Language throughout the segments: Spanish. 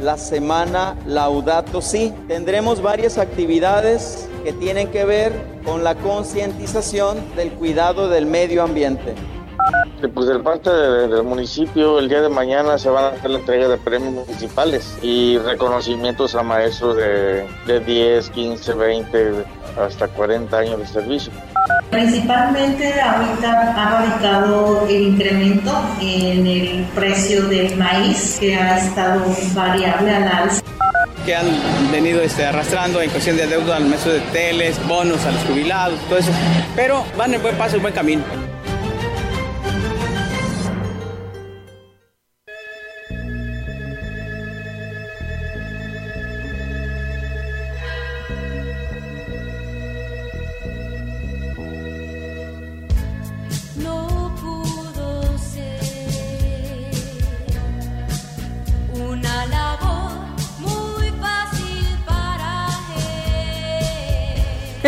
la semana Laudato Si. Tendremos varias actividades que tienen que ver con la concientización del cuidado del medio ambiente. Pues del parte del municipio, el día de mañana se van a hacer la entrega de premios municipales y reconocimientos a maestros de, de 10, 15, 20, hasta 40 años de servicio. Principalmente ahorita ha radicado el incremento en el precio del maíz que ha estado variable al alza que han venido este, arrastrando en cuestión de deuda al mes de teles, bonos a los jubilados, todo eso. Pero van en buen paso, en buen camino.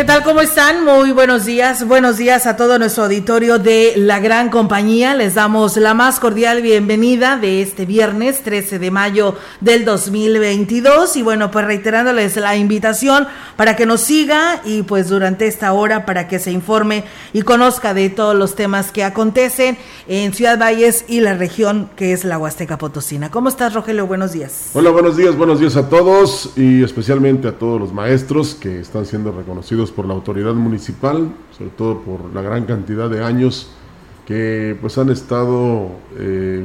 ¿Qué tal? ¿Cómo están? Muy buenos días. Buenos días a todo nuestro auditorio de la gran compañía. Les damos la más cordial bienvenida de este viernes 13 de mayo del 2022. Y bueno, pues reiterándoles la invitación para que nos siga y pues durante esta hora para que se informe y conozca de todos los temas que acontecen en Ciudad Valles y la región que es la Huasteca Potosina. ¿Cómo estás, Rogelio? Buenos días. Hola, buenos días. Buenos días a todos y especialmente a todos los maestros que están siendo reconocidos por la autoridad municipal, sobre todo por la gran cantidad de años que pues han estado eh,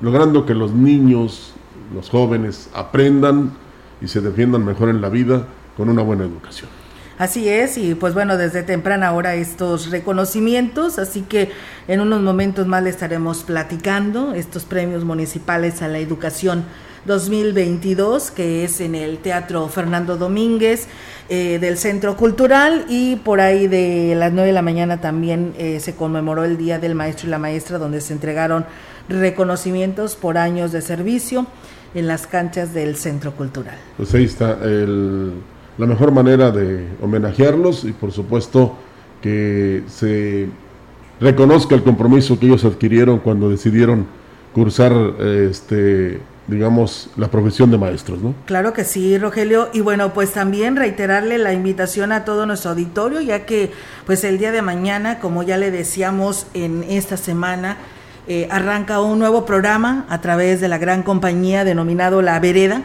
logrando que los niños, los jóvenes aprendan y se defiendan mejor en la vida con una buena educación. Así es, y pues bueno, desde temprana hora estos reconocimientos, así que en unos momentos más le estaremos platicando estos premios municipales a la educación 2022, que es en el Teatro Fernando Domínguez eh, del Centro Cultural y por ahí de las 9 de la mañana también eh, se conmemoró el Día del Maestro y la Maestra, donde se entregaron reconocimientos por años de servicio en las canchas del Centro Cultural. Pues ahí está la mejor manera de homenajearlos y por supuesto que se reconozca el compromiso que ellos adquirieron cuando decidieron cursar este digamos, la profesión de maestros, ¿no? Claro que sí, Rogelio. Y bueno, pues también reiterarle la invitación a todo nuestro auditorio, ya que pues el día de mañana, como ya le decíamos en esta semana, eh, arranca un nuevo programa a través de la gran compañía denominado La Vereda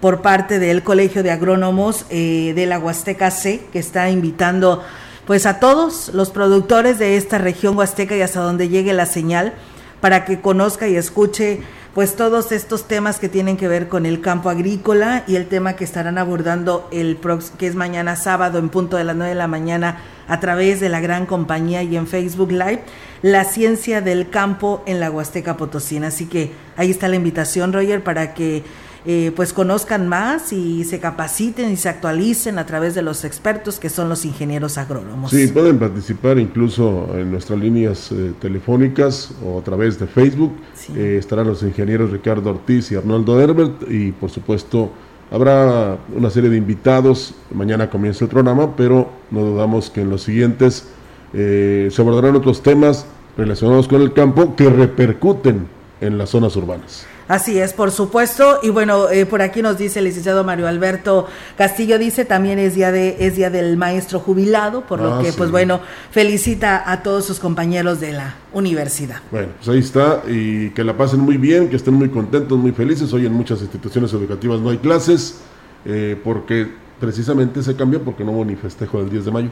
por parte del Colegio de Agrónomos eh, de la Huasteca C, que está invitando pues a todos los productores de esta región huasteca y hasta donde llegue la señal para que conozca y escuche pues todos estos temas que tienen que ver con el campo agrícola y el tema que estarán abordando el que es mañana sábado en punto de las 9 de la mañana a través de la gran compañía y en Facebook Live, la ciencia del campo en la Huasteca Potosina. Así que ahí está la invitación, Roger, para que eh, pues conozcan más y se capaciten y se actualicen a través de los expertos que son los ingenieros agrónomos. Sí, pueden participar incluso en nuestras líneas eh, telefónicas o a través de Facebook. Eh, estarán los ingenieros Ricardo Ortiz y Arnoldo Herbert y por supuesto habrá una serie de invitados. Mañana comienza el programa, pero no dudamos que en los siguientes se abordarán otros temas relacionados con el campo que repercuten en las zonas urbanas. Así es, por supuesto. Y bueno, eh, por aquí nos dice el licenciado Mario Alberto Castillo, dice también es día, de, es día del maestro jubilado, por lo ah, que, pues bueno, felicita a todos sus compañeros de la universidad. Bueno, pues ahí está, y que la pasen muy bien, que estén muy contentos, muy felices. Hoy en muchas instituciones educativas no hay clases, eh, porque precisamente se cambió porque no hubo ni festejo del 10 de mayo,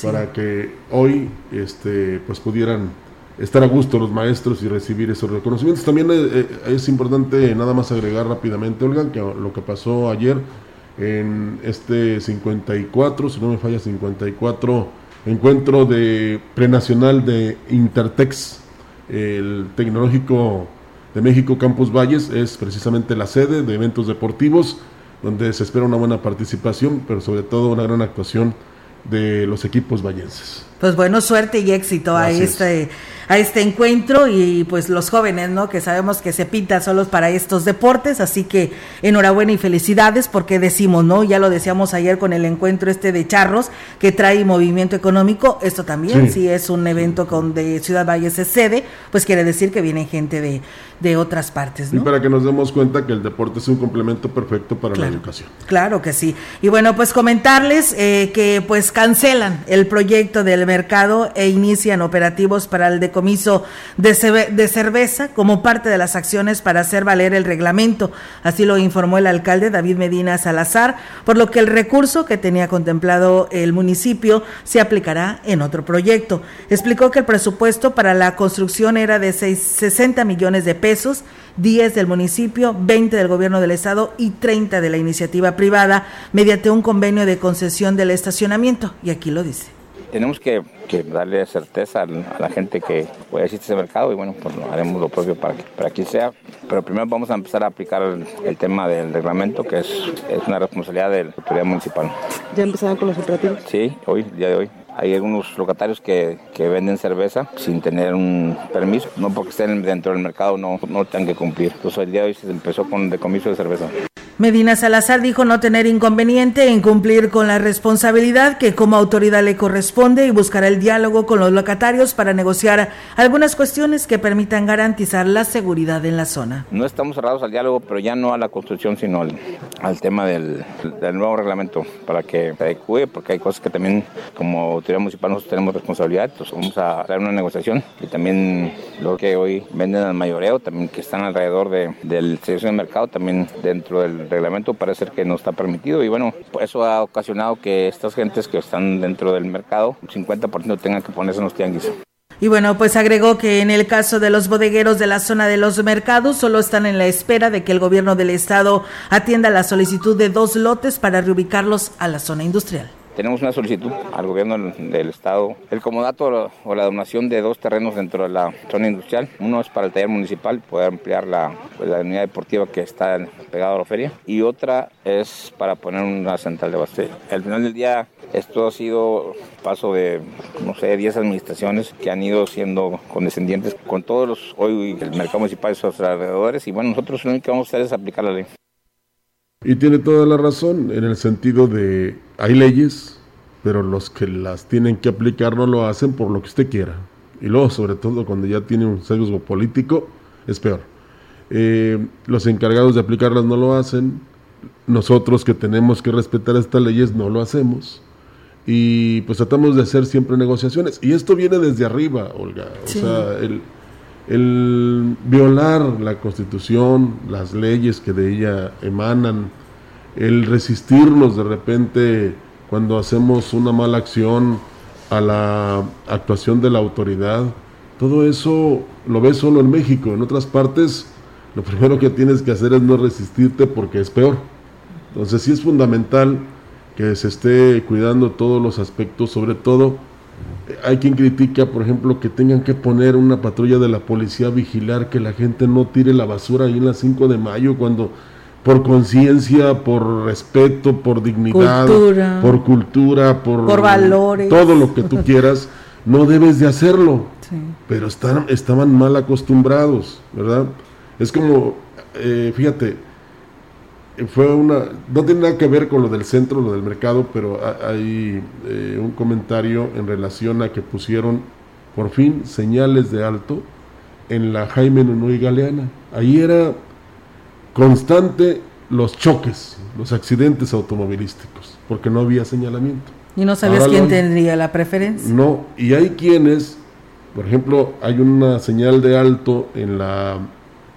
para que hoy este, pues pudieran estar a gusto los maestros y recibir esos reconocimientos. También eh, eh, es importante nada más agregar rápidamente, Olga, que lo que pasó ayer en este 54, si no me falla, 54 encuentro de prenacional de Intertex, el tecnológico de México Campus Valles, es precisamente la sede de eventos deportivos, donde se espera una buena participación, pero sobre todo una gran actuación de los equipos vallenses. Pues bueno, suerte y éxito a este a este encuentro y pues los jóvenes, ¿no? Que sabemos que se pintan solos para estos deportes, así que enhorabuena y felicidades porque decimos, ¿no? Ya lo decíamos ayer con el encuentro este de charros que trae movimiento económico, esto también, si es un evento con de Ciudad Valle se sede, pues quiere decir que viene gente de, de otras partes, ¿no? Y para que nos demos cuenta que el deporte es un complemento perfecto para la educación. Claro que sí. Y bueno, pues comentarles eh, que pues cancelan el proyecto del mercado e inician operativos para el de comiso de, cerveza como parte de las acciones para hacer valer el reglamento. Así lo informó el alcalde David Medina Salazar, por lo que el recurso que tenía contemplado el municipio se aplicará en otro proyecto. Explicó que el presupuesto para la construcción era de 60 millones de pesos, 10 del municipio, 20 del gobierno del estado y 30 de la iniciativa privada mediante un convenio de concesión del estacionamiento. Y aquí lo dice tenemos que, darle certeza a la gente que puede existir ese mercado y bueno, pues haremos lo propio para que, para que sea. Pero primero vamos a empezar a aplicar el, tema del reglamento, que es, es, una responsabilidad de la autoridad municipal. ¿Ya empezaron con los operativos? Sí, hoy, día de hoy. Hay algunos locatarios que, que, venden cerveza sin tener un permiso, no porque estén dentro del mercado no, no tengan que cumplir. Entonces el día de hoy se empezó con el decomiso de cerveza. Medina Salazar dijo no tener inconveniente en cumplir con la responsabilidad que como autoridad le corresponde y buscará el diálogo con los locatarios para negociar algunas cuestiones que permitan garantizar la seguridad en la zona. No estamos cerrados al diálogo, pero ya no a la construcción, sino al, tema del, nuevo reglamento para que se adecue, porque hay cosas que también como autoridad municipal nosotros tenemos responsabilidad, entonces vamos a hacer una negociación y también lo que hoy venden al mayoreo, también que están alrededor de, del servicio de mercado, también dentro del reglamento parece que no está permitido y bueno, eso ha ocasionado que estas gentes que están dentro del mercado, un 50% tengan que ponerse en los tianguis. Y bueno, pues agregó que en el caso de los bodegueros de la zona de los mercados, solo están en la espera de que el gobierno del estado atienda la solicitud de dos lotes para reubicarlos a la zona industrial. Tenemos una solicitud al gobierno del estado, el comodato o la donación de dos terrenos dentro de la zona industrial. Uno es para el taller municipal, poder ampliar la, pues, la unidad deportiva que está pegada a la feria. Y otra es para poner una central de base. Al final del día, esto ha sido paso de, no sé, 10 administraciones que han ido siendo condescendientes con todos los, hoy el mercado municipal y sus alrededores. Y bueno, nosotros lo único que vamos a hacer es aplicar la ley. Y tiene toda la razón en el sentido de hay leyes, pero los que las tienen que aplicar no lo hacen por lo que usted quiera. Y luego, sobre todo, cuando ya tiene un sesgo político, es peor. Eh, los encargados de aplicarlas no lo hacen. Nosotros que tenemos que respetar estas leyes no lo hacemos. Y pues tratamos de hacer siempre negociaciones. Y esto viene desde arriba, Olga. O sea, el, el violar la constitución, las leyes que de ella emanan, el resistirnos de repente cuando hacemos una mala acción a la actuación de la autoridad, todo eso lo ves solo en México, en otras partes lo primero que tienes que hacer es no resistirte porque es peor. Entonces sí es fundamental que se esté cuidando todos los aspectos, sobre todo hay quien critica, por ejemplo, que tengan que poner una patrulla de la policía a vigilar que la gente no tire la basura ahí en la 5 de mayo cuando por conciencia, por respeto, por dignidad, por cultura, por, valores, todo lo que tú quieras, no debes de hacerlo. Pero están, estaban mal acostumbrados, ¿verdad? Es como, eh, fíjate, fue una, no tiene nada que ver con lo del centro, lo del mercado, pero hay eh, un comentario en relación a que pusieron por fin señales de alto en la Jaime Nunoy Galeana. Ahí era constante los choques, los accidentes automovilísticos, porque no había señalamiento. ¿Y no sabías quién tendría la preferencia? No, y hay quienes, por ejemplo, hay una señal de alto en la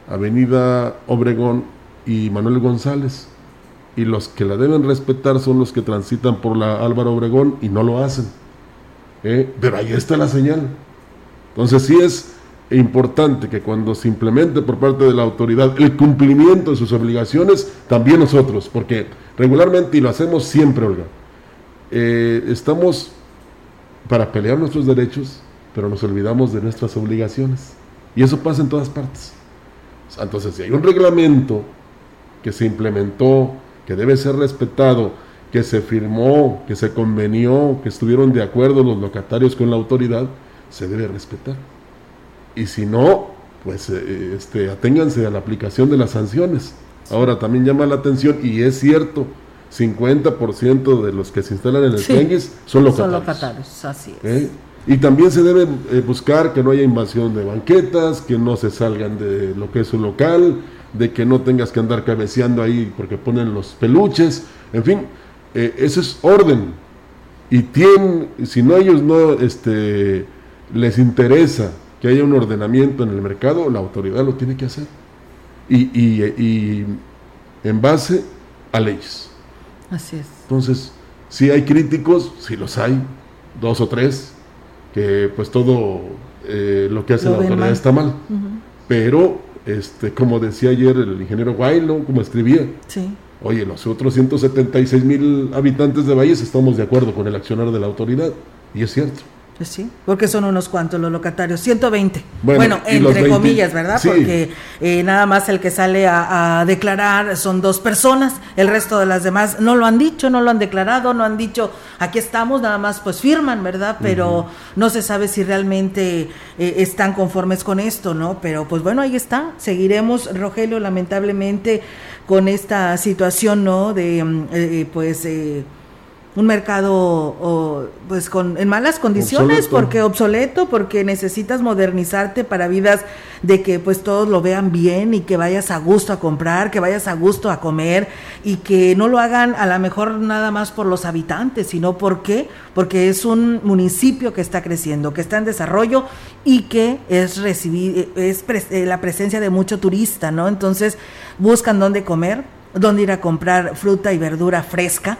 avenida Obregón y Manuel González. Y los que la deben respetar son los que transitan por la Álvaro Obregón y no lo hacen. ¿eh? Pero ahí está la señal. Entonces sí es importante que cuando se implemente por parte de la autoridad el cumplimiento de sus obligaciones, también nosotros, porque regularmente, y lo hacemos siempre, Olga, eh, estamos para pelear nuestros derechos, pero nos olvidamos de nuestras obligaciones. Y eso pasa en todas partes. Entonces, si hay un reglamento que se implementó, que debe ser respetado, que se firmó, que se convenió, que estuvieron de acuerdo los locatarios con la autoridad, se debe respetar. Y si no, pues eh, este, aténganse a la aplicación de las sanciones. Ahora también llama la atención, y es cierto, 50% de los que se instalan en el sí, son locatarios. Son locatarios, así es. ¿Eh? Y también se debe eh, buscar que no haya invasión de banquetas, que no se salgan de lo que es un local, de que no tengas que andar cabeceando ahí porque ponen los peluches, en fin, eh, eso es orden. Y tienen, si no ellos no este, les interesa que haya un ordenamiento en el mercado, la autoridad lo tiene que hacer. Y, y, y en base a leyes. Así es. Entonces, si hay críticos, si los hay, dos o tres, que pues todo eh, lo que hace la autoridad está mal. Pero, este, como decía ayer el ingeniero Guaylo, como escribía, sí. oye, los otros 176 mil habitantes de Valles estamos de acuerdo con el accionar de la autoridad. Y es cierto. Pues sí, porque son unos cuantos los locatarios, 120. Bueno, entre comillas, ¿verdad? Porque eh, nada más el que sale a, declarar son dos personas, el resto de las demás no lo han dicho, no lo han declarado, no han dicho, aquí estamos, nada más pues firman, ¿verdad? Pero no se sabe si realmente eh, están conformes con esto, ¿no? Pero pues bueno, ahí está, seguiremos, Rogelio, lamentablemente, con esta situación, ¿no? De, mm, eh, pues un mercado pues con en malas condiciones porque obsoleto porque necesitas modernizarte para vidas de que pues todos lo vean bien y que vayas a gusto a comprar que vayas a gusto a comer y que no lo hagan a lo mejor nada más por los habitantes sino porque porque es un municipio que está creciendo que está en desarrollo y que es recibir es eh, la presencia de mucho turista no entonces buscan dónde comer dónde ir a comprar fruta y verdura fresca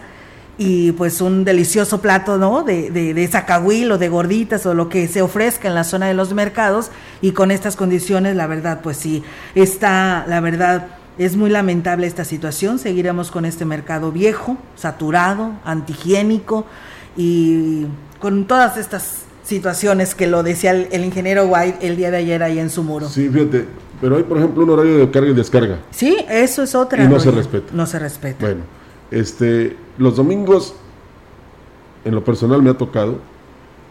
y pues un delicioso plato, ¿no? De, de, de zacahuil o de gorditas o lo que se ofrezca en la zona de los mercados y con estas condiciones, la verdad, pues sí, está, la verdad, es muy lamentable esta situación. Seguiremos con este mercado viejo, saturado, antihigiénico y con todas estas situaciones que lo decía el, ingeniero White el día de ayer ahí en su muro. Sí, fíjate, pero hay por ejemplo un horario de carga y descarga. Sí, eso es otra. Y no se respeta. No se respeta. Bueno, este, los domingos, en lo personal me ha tocado,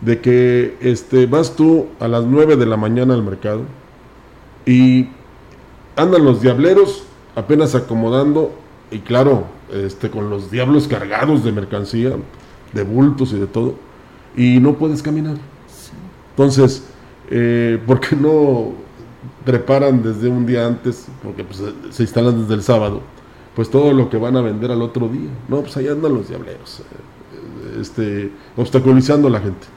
de que este, vas tú a las 9 de la mañana al mercado y andan los diableros apenas acomodando y claro, este, con los diablos cargados de mercancía, de bultos y de todo, y no puedes caminar. Entonces, eh, ¿por qué no preparan desde un día antes? Porque pues, se instalan desde el sábado pues todo lo que van a vender al otro día. No, pues ahí andan los diableros, eh, este, obstaculizando a la gente.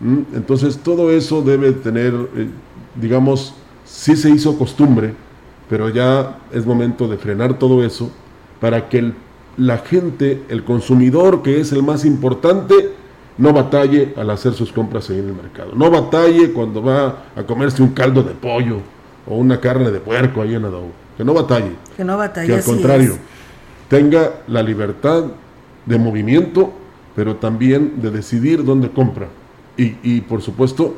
¿Mm? Entonces todo eso debe tener, eh, digamos, sí se hizo costumbre, pero ya es momento de frenar todo eso para que la gente, el consumidor, que es el más importante, no batalle al hacer sus compras ahí en el mercado. No batalle cuando va a comerse un caldo de pollo o una carne de puerco ahí en adobo que no batalle. Que no batalle. Que al contrario, tenga la libertad de movimiento, pero también de decidir dónde compra. Y, y por supuesto,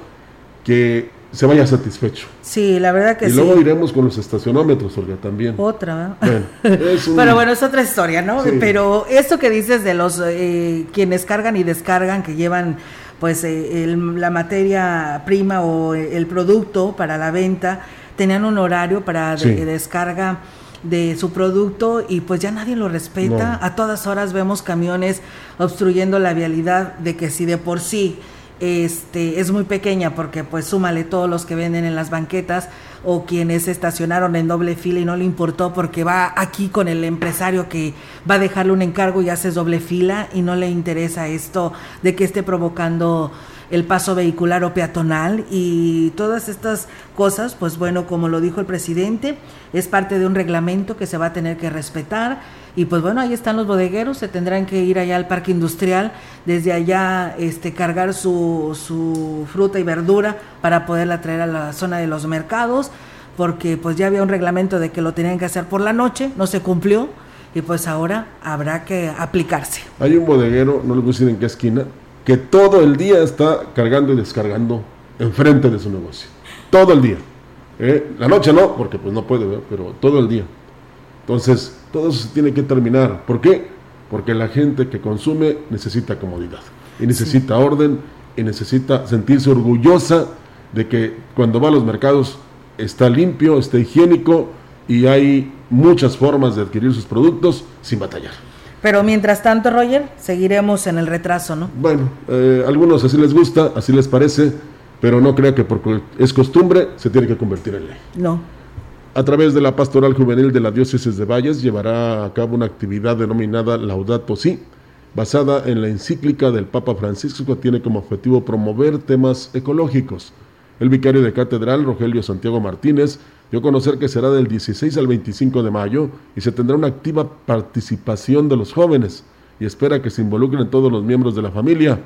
que se vaya satisfecho. Sí, la verdad que sí. Y luego iremos con los estacionómetros, Olga, también. Otra, Pero bueno, es otra historia, ¿no? Pero esto que dices de los eh, quienes cargan y descargan, que llevan pues eh, la materia prima o el producto para la venta, tenían un horario para descarga de su producto y pues ya nadie lo respeta. A todas horas vemos camiones obstruyendo la vialidad de que si de por sí este es muy pequeña porque pues súmale todos los que venden en las banquetas o quienes estacionaron en doble fila y no le importó porque va aquí con el empresario que va a dejarle un encargo y hace doble fila y no le interesa esto de que esté provocando el paso vehicular o peatonal y todas estas cosas, pues bueno, como lo dijo el presidente, es parte de un reglamento que se va a tener que respetar y pues bueno, ahí están los bodegueros, se tendrán que ir allá al parque industrial, desde allá este cargar su, su fruta y verdura para poderla traer a la zona de los mercados, porque pues ya había un reglamento de que lo tenían que hacer por la noche, no se cumplió y pues ahora habrá que aplicarse. Hay un bodeguero, no les voy en qué esquina, que todo el día está cargando y descargando enfrente de su negocio. Todo el día. ¿eh? La noche no, porque pues no puede, pero todo el día. Entonces, todo eso se tiene que terminar. ¿Por qué? porque la gente que consume necesita comodidad y necesita orden y necesita sentirse orgullosa de que cuando va a los mercados está limpio, está higiénico y hay muchas formas de adquirir sus productos sin batallar. Pero mientras tanto, Roger, seguiremos en el retraso, ¿no? Bueno, eh, algunos así les gusta, así les parece, pero no crea que porque es costumbre se tiene que convertir en ley. No. A través de la Pastoral Juvenil de la Diócesis de Valles llevará a cabo una actividad denominada Laudato Si, basada en la encíclica del Papa Francisco que tiene como objetivo promover temas ecológicos. El vicario de catedral, Rogelio Santiago Martínez, dio a conocer que será del 16 al 25 de mayo y se tendrá una activa participación de los jóvenes y espera que se involucren todos los miembros de la familia.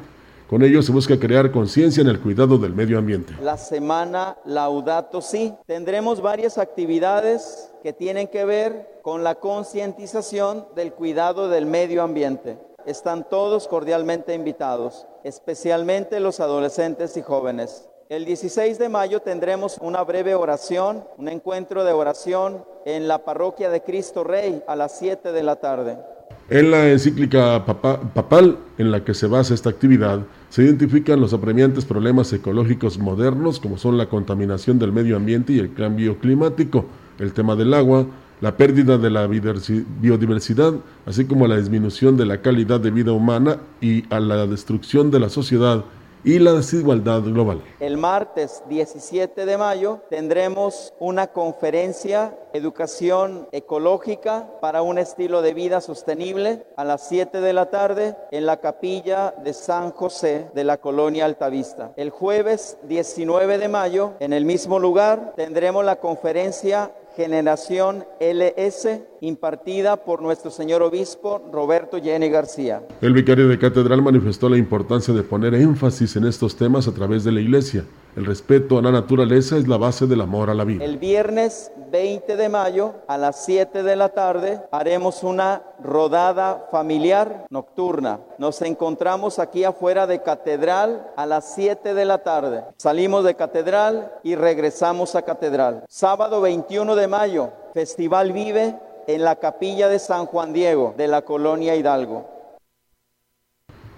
Con ello se busca crear conciencia en el cuidado del medio ambiente. La semana Laudato Si. Tendremos varias actividades que tienen que ver con la concientización del cuidado del medio ambiente. Están todos cordialmente invitados, especialmente los adolescentes y jóvenes. El 16 de mayo tendremos una breve oración, un encuentro de oración en la parroquia de Cristo Rey a las 7 de la tarde. En la encíclica papal en la que se basa esta actividad, se identifican los apremiantes problemas ecológicos modernos como son la contaminación del medio ambiente y el cambio climático, el tema del agua, la pérdida de la biodiversidad, así como la disminución de la calidad de vida humana y a la destrucción de la sociedad y la desigualdad global. El martes 17 de mayo tendremos una conferencia Educación Ecológica para un estilo de vida sostenible a las 7 de la tarde en la capilla de San José de la colonia Altavista. El jueves 19 de mayo en el mismo lugar tendremos la conferencia Generación LS, impartida por nuestro señor obispo Roberto Jenny García. El vicario de catedral manifestó la importancia de poner énfasis en estos temas a través de la iglesia. El respeto a la naturaleza es la base del amor a la vida. El viernes 20 de mayo a las 7 de la tarde haremos una rodada familiar nocturna. Nos encontramos aquí afuera de catedral a las 7 de la tarde. Salimos de catedral y regresamos a catedral. Sábado 21 de mayo, Festival Vive en la capilla de San Juan Diego de la colonia Hidalgo.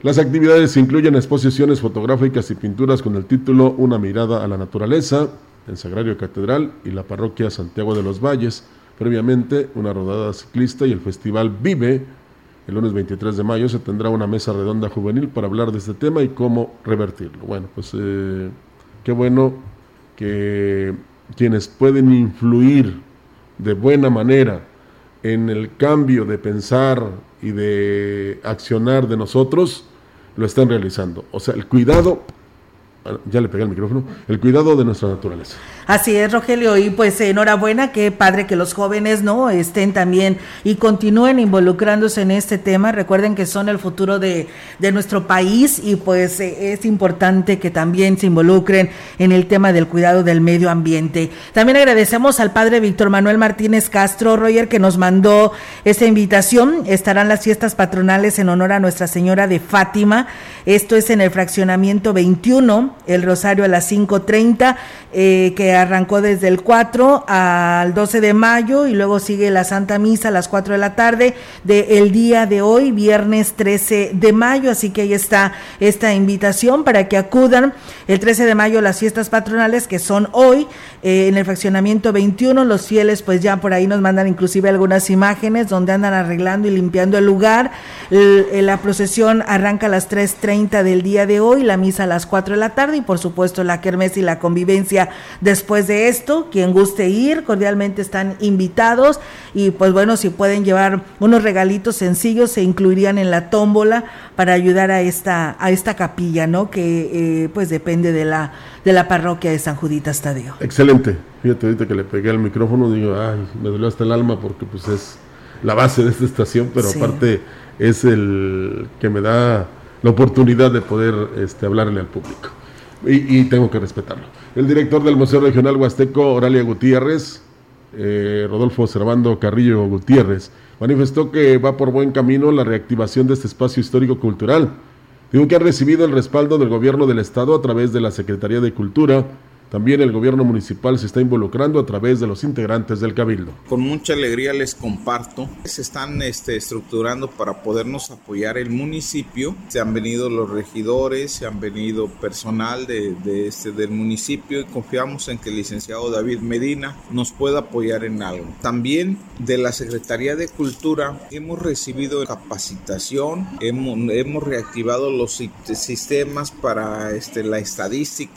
Las actividades incluyen exposiciones fotográficas y pinturas con el título Una mirada a la naturaleza, en Sagrario Catedral y la parroquia Santiago de los Valles. Previamente, una rodada ciclista y el festival Vive. El lunes 23 de mayo se tendrá una mesa redonda juvenil para hablar de este tema y cómo revertirlo. Bueno, pues eh, qué bueno que quienes pueden influir de buena manera en el cambio de pensar y de accionar de nosotros, lo están realizando. O sea, el cuidado, ya le pegué el micrófono, el cuidado de nuestra naturaleza. Así es, Rogelio, y pues enhorabuena, qué padre que los jóvenes no estén también y continúen involucrándose en este tema. Recuerden que son el futuro de, de nuestro país y pues eh, es importante que también se involucren en el tema del cuidado del medio ambiente. También agradecemos al padre Víctor Manuel Martínez Castro, Roger, que nos mandó esta invitación. Estarán las fiestas patronales en honor a Nuestra Señora de Fátima. Esto es en el fraccionamiento 21, el Rosario a las 5.30, eh, que arrancó desde el 4 al 12 de mayo y luego sigue la Santa Misa a las 4 de la tarde del día de hoy, viernes 13 de mayo. Así que ahí está esta invitación para que acudan el 13 de mayo las fiestas patronales que son hoy eh, en el fraccionamiento 21. Los fieles pues ya por ahí nos mandan inclusive algunas imágenes donde andan arreglando y limpiando el lugar. la procesión arranca a las 3.30 del día de hoy, la misa a las 4 de la tarde y por supuesto la kermés y la convivencia después de esto. Quien guste ir, cordialmente están invitados. Y pues bueno, si pueden llevar unos regalitos sencillos, se incluirían en la tómbola para ayudar a esta, a esta capilla, ¿no? Que eh, pues depende de la, de la parroquia de San Juditas Tadeo. Excelente. Fíjate ahorita que le pegué al micrófono, digo, ay, me dolió hasta el alma porque pues es la base de esta estación, pero aparte es el que me da la oportunidad de poder este, hablarle al público. Y tengo que respetarlo. El director del Museo Regional Huasteco, Oralia Gutiérrez, eh, Rodolfo Servando Carrillo Gutiérrez, manifestó que va por buen camino la reactivación de este espacio histórico-cultural. Dijo que ha recibido el respaldo del gobierno del Estado a través de la Secretaría de Cultura, También el gobierno municipal se está involucrando a través de los integrantes del cabildo. Con mucha alegría les comparto, se están este, estructurando para podernos apoyar el municipio. Se han venido los regidores, se han venido personal de, de este, del municipio y confiamos en que el licenciado David Medina nos pueda apoyar en algo. También de la Secretaría de Cultura hemos recibido capacitación, hemos, hemos reactivado los sistemas para este, la estadística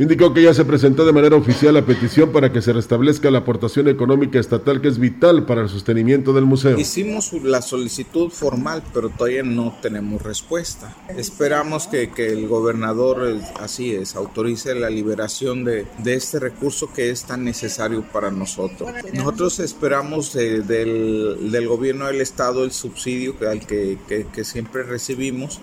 Indicó que ya se presentó de manera oficial la petición para que se restablezca la aportación económica estatal que es vital para el sostenimiento del museo. Hicimos la solicitud formal, pero todavía no tenemos respuesta. Esperamos que, que el gobernador, así es, autorice la liberación de, de, este recurso que es tan necesario para nosotros. Nosotros esperamos de, del, del, gobierno del estado el subsidio al que, que siempre recibimos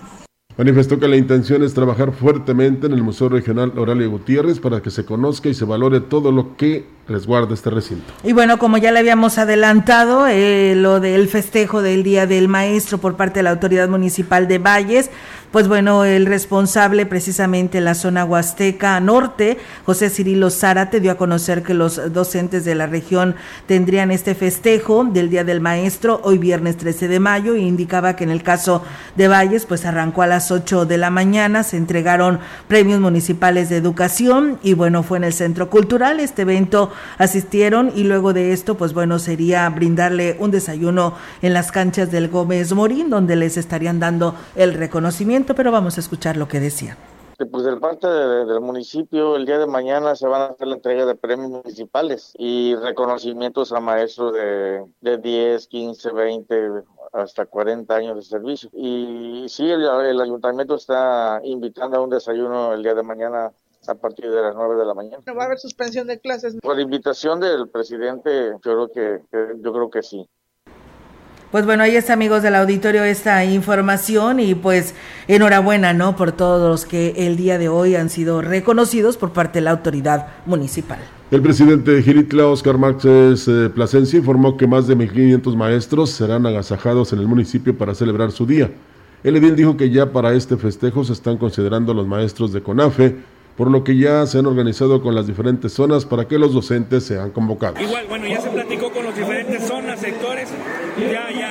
Manifestó que la intención es trabajar fuertemente en el Museo Regional Oralia Gutiérrez para que se conozca y se valore todo lo que resguarda este recinto. Y bueno, como ya le habíamos adelantado, eh, lo del festejo del Día del Maestro por parte de la Autoridad Municipal de Valles, pues bueno, el responsable precisamente en la zona Huasteca Norte, José Cirilo Zárate, dio a conocer que los docentes de la región tendrían este festejo del Día del Maestro hoy viernes 13 de mayo e indicaba que en el caso de Valles, pues arrancó a las 8 de la mañana, se entregaron premios municipales de educación y bueno, fue en el Centro Cultural este evento asistieron y luego de esto, pues bueno, sería brindarle un desayuno en las canchas del Gómez Morín, donde les estarían dando el reconocimiento, pero vamos a escuchar lo que decía. Pues del parte de, del municipio, el día de mañana se van a hacer la entrega de premios municipales y reconocimientos a maestros de, de 10, 15, 20, hasta 40 años de servicio. Y sí, el, el ayuntamiento está invitando a un desayuno el día de mañana a partir de las 9 de la mañana. ¿No va a haber suspensión de clases? Por invitación del presidente, yo creo que, que, yo creo que sí. Pues bueno, ahí está amigos del auditorio esta información y pues enhorabuena, ¿no? Por todos los que el día de hoy han sido reconocidos por parte de la autoridad municipal. El presidente de Giritla, Oscar Márquez eh, Plasencia, informó que más de 1.500 maestros serán agasajados en el municipio para celebrar su día. El edil dijo que ya para este festejo se están considerando los maestros de CONAFE, por lo que ya se han organizado con las diferentes zonas para que los docentes sean convocados. Igual, bueno, ya se platicó con las diferentes zonas, sectores, ya, ya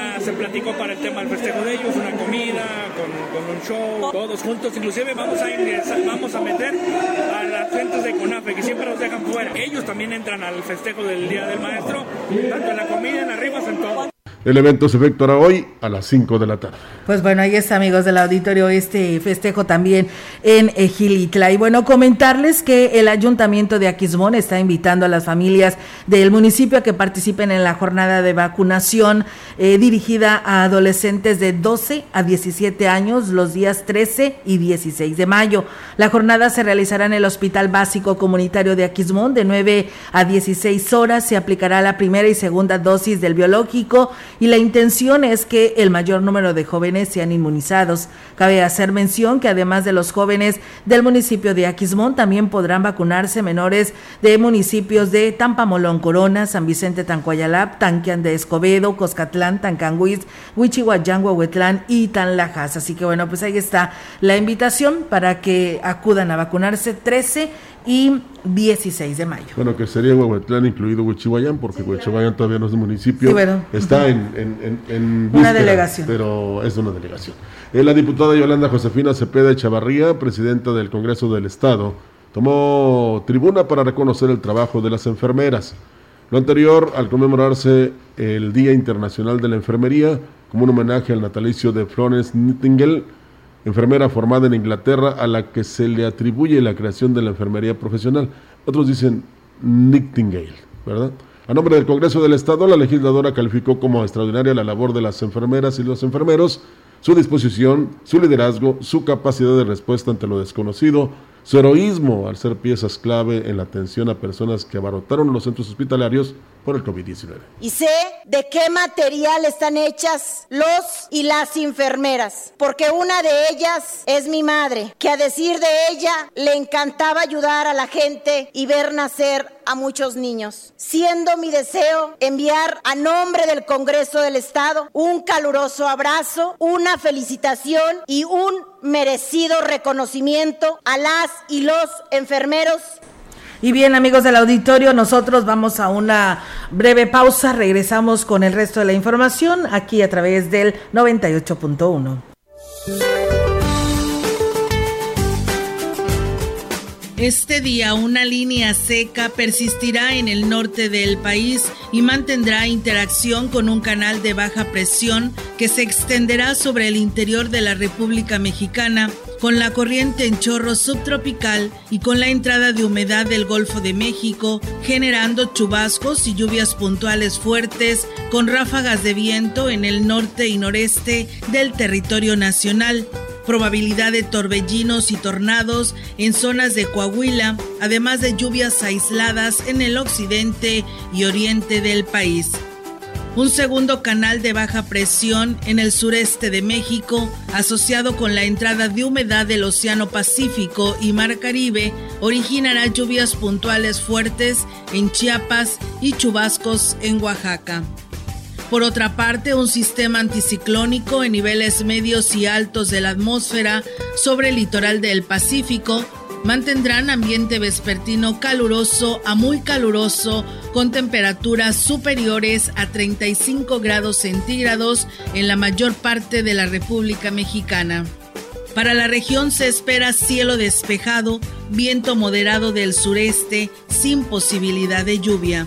para el tema del festejo de ellos, una comida, con, un show, todos juntos, inclusive vamos a ingresar, vamos a meter a las gentes de CONAFE, que siempre nos dejan fuera. Ellos también entran al festejo del Día del Maestro, tanto en la comida, en las rifas, en todo. El evento se efectuará hoy a las 5 de la tarde. Pues bueno, ahí está, amigos del auditorio, este festejo también en Gilitla. Y bueno, comentarles que el ayuntamiento de Aquismón está invitando a las familias del municipio a que participen en la jornada de vacunación eh, dirigida a adolescentes de 12 a 17 años los días 13 y 16 de mayo. La jornada se realizará en el Hospital Básico Comunitario de Aquismón de 9 a 16 horas. Se aplicará la primera y segunda dosis del biológico y la intención es que el mayor número de jóvenes sean inmunizados. Cabe hacer mención que además de los jóvenes del municipio de Aquismón, también podrán vacunarse menores de municipios de Tampamolón, Corona, San Vicente, Tancuayalap, Tanquian de Escobedo, Coscatlán, Tancanguis, Huichihuayán, Huehuetlán y Tanlajas. Así que bueno, pues ahí está la invitación para que acudan a vacunarse 13 y 16 de mayo. Bueno, que sería Huehuetlán incluido Huichihuayán, porque Huichihuayán todavía no es un municipio. Sí, bueno. Está en, en, en, en Una delegación. Pero es una delegación. Eh, la diputada Yolanda Josefina Cepeda Echavarría, presidenta del Congreso del Estado, tomó tribuna para reconocer el trabajo de las enfermeras. Lo anterior al conmemorarse el Día Internacional de la Enfermería, como un homenaje al natalicio de Florence Nightingale, enfermera formada en Inglaterra a la que se le atribuye la creación de la enfermería profesional. Otros dicen Nightingale, ¿verdad? A nombre del Congreso del Estado, la legisladora calificó como extraordinaria la labor de las enfermeras y los enfermeros, su disposición, su liderazgo, su capacidad de respuesta ante lo desconocido, su heroísmo al ser piezas clave en la atención a personas que abarrotaron los centros hospitalarios por el COVID-19. Y sé de qué material están hechas los y las enfermeras, porque una de ellas es mi madre, que a decir de ella le encantaba ayudar a la gente y ver nacer a muchos niños, siendo mi deseo enviar a nombre del Congreso del Estado un caluroso abrazo, una felicitación y un merecido reconocimiento a las y los enfermeros y bien, amigos del auditorio, nosotros vamos a una breve pausa. Regresamos con el resto de la información aquí a través del 98.1. Este día una línea seca persistirá en el norte del país y mantendrá interacción con un canal de baja presión que se extenderá sobre el interior de la República Mexicana con la corriente en chorro subtropical y con la entrada de humedad del Golfo de México, generando chubascos y lluvias puntuales fuertes con ráfagas de viento en el norte y noreste del territorio nacional probabilidad de torbellinos y tornados en zonas de Coahuila, además de lluvias aisladas en el occidente y oriente del país. Un segundo canal de baja presión en el sureste de México, asociado con la entrada de humedad del Océano Pacífico y Mar Caribe, originará lluvias puntuales fuertes en Chiapas y chubascos en Oaxaca. Por otra parte, un sistema anticiclónico en niveles medios y altos de la atmósfera sobre el litoral del Pacífico mantendrán ambiente vespertino caluroso a muy caluroso con temperaturas superiores a 35 grados centígrados en la mayor parte de la República Mexicana. Para la región se espera cielo despejado, viento moderado del sureste sin posibilidad de lluvia.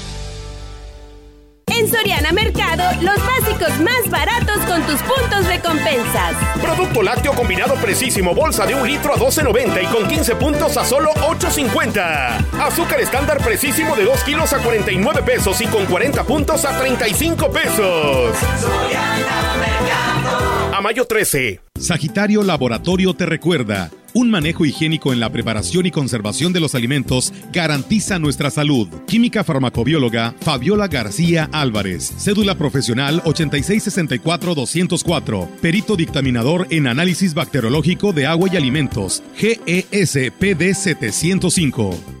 En Soriana Mercado, los básicos más baratos con tus puntos de compensas. Producto lácteo combinado precisísimo, bolsa de un litro a 12.90 y con 15 puntos a solo 8.50. Azúcar estándar precisísimo de 2 kilos a 49 pesos y con 40 puntos a 35 pesos. Soriana Mercado. Mayo 13. Sagitario Laboratorio te recuerda. Un manejo higiénico en la preparación y conservación de los alimentos garantiza nuestra salud. Química farmacobióloga Fabiola García Álvarez. Cédula profesional 8664-204. Perito dictaminador en análisis bacteriológico de agua y alimentos. GES PD 705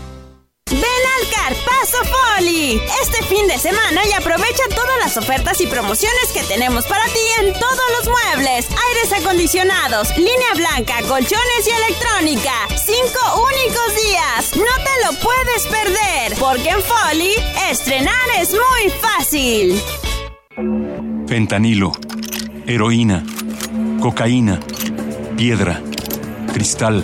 Carpazo Poli este fin de semana y aprovecha todas las ofertas y promociones que tenemos para ti en todos los muebles, aires acondicionados, línea blanca, colchones y electrónica. Cinco únicos días. No te lo puedes perder, porque en Foli estrenar es muy fácil. Fentanilo, heroína, cocaína, piedra, cristal.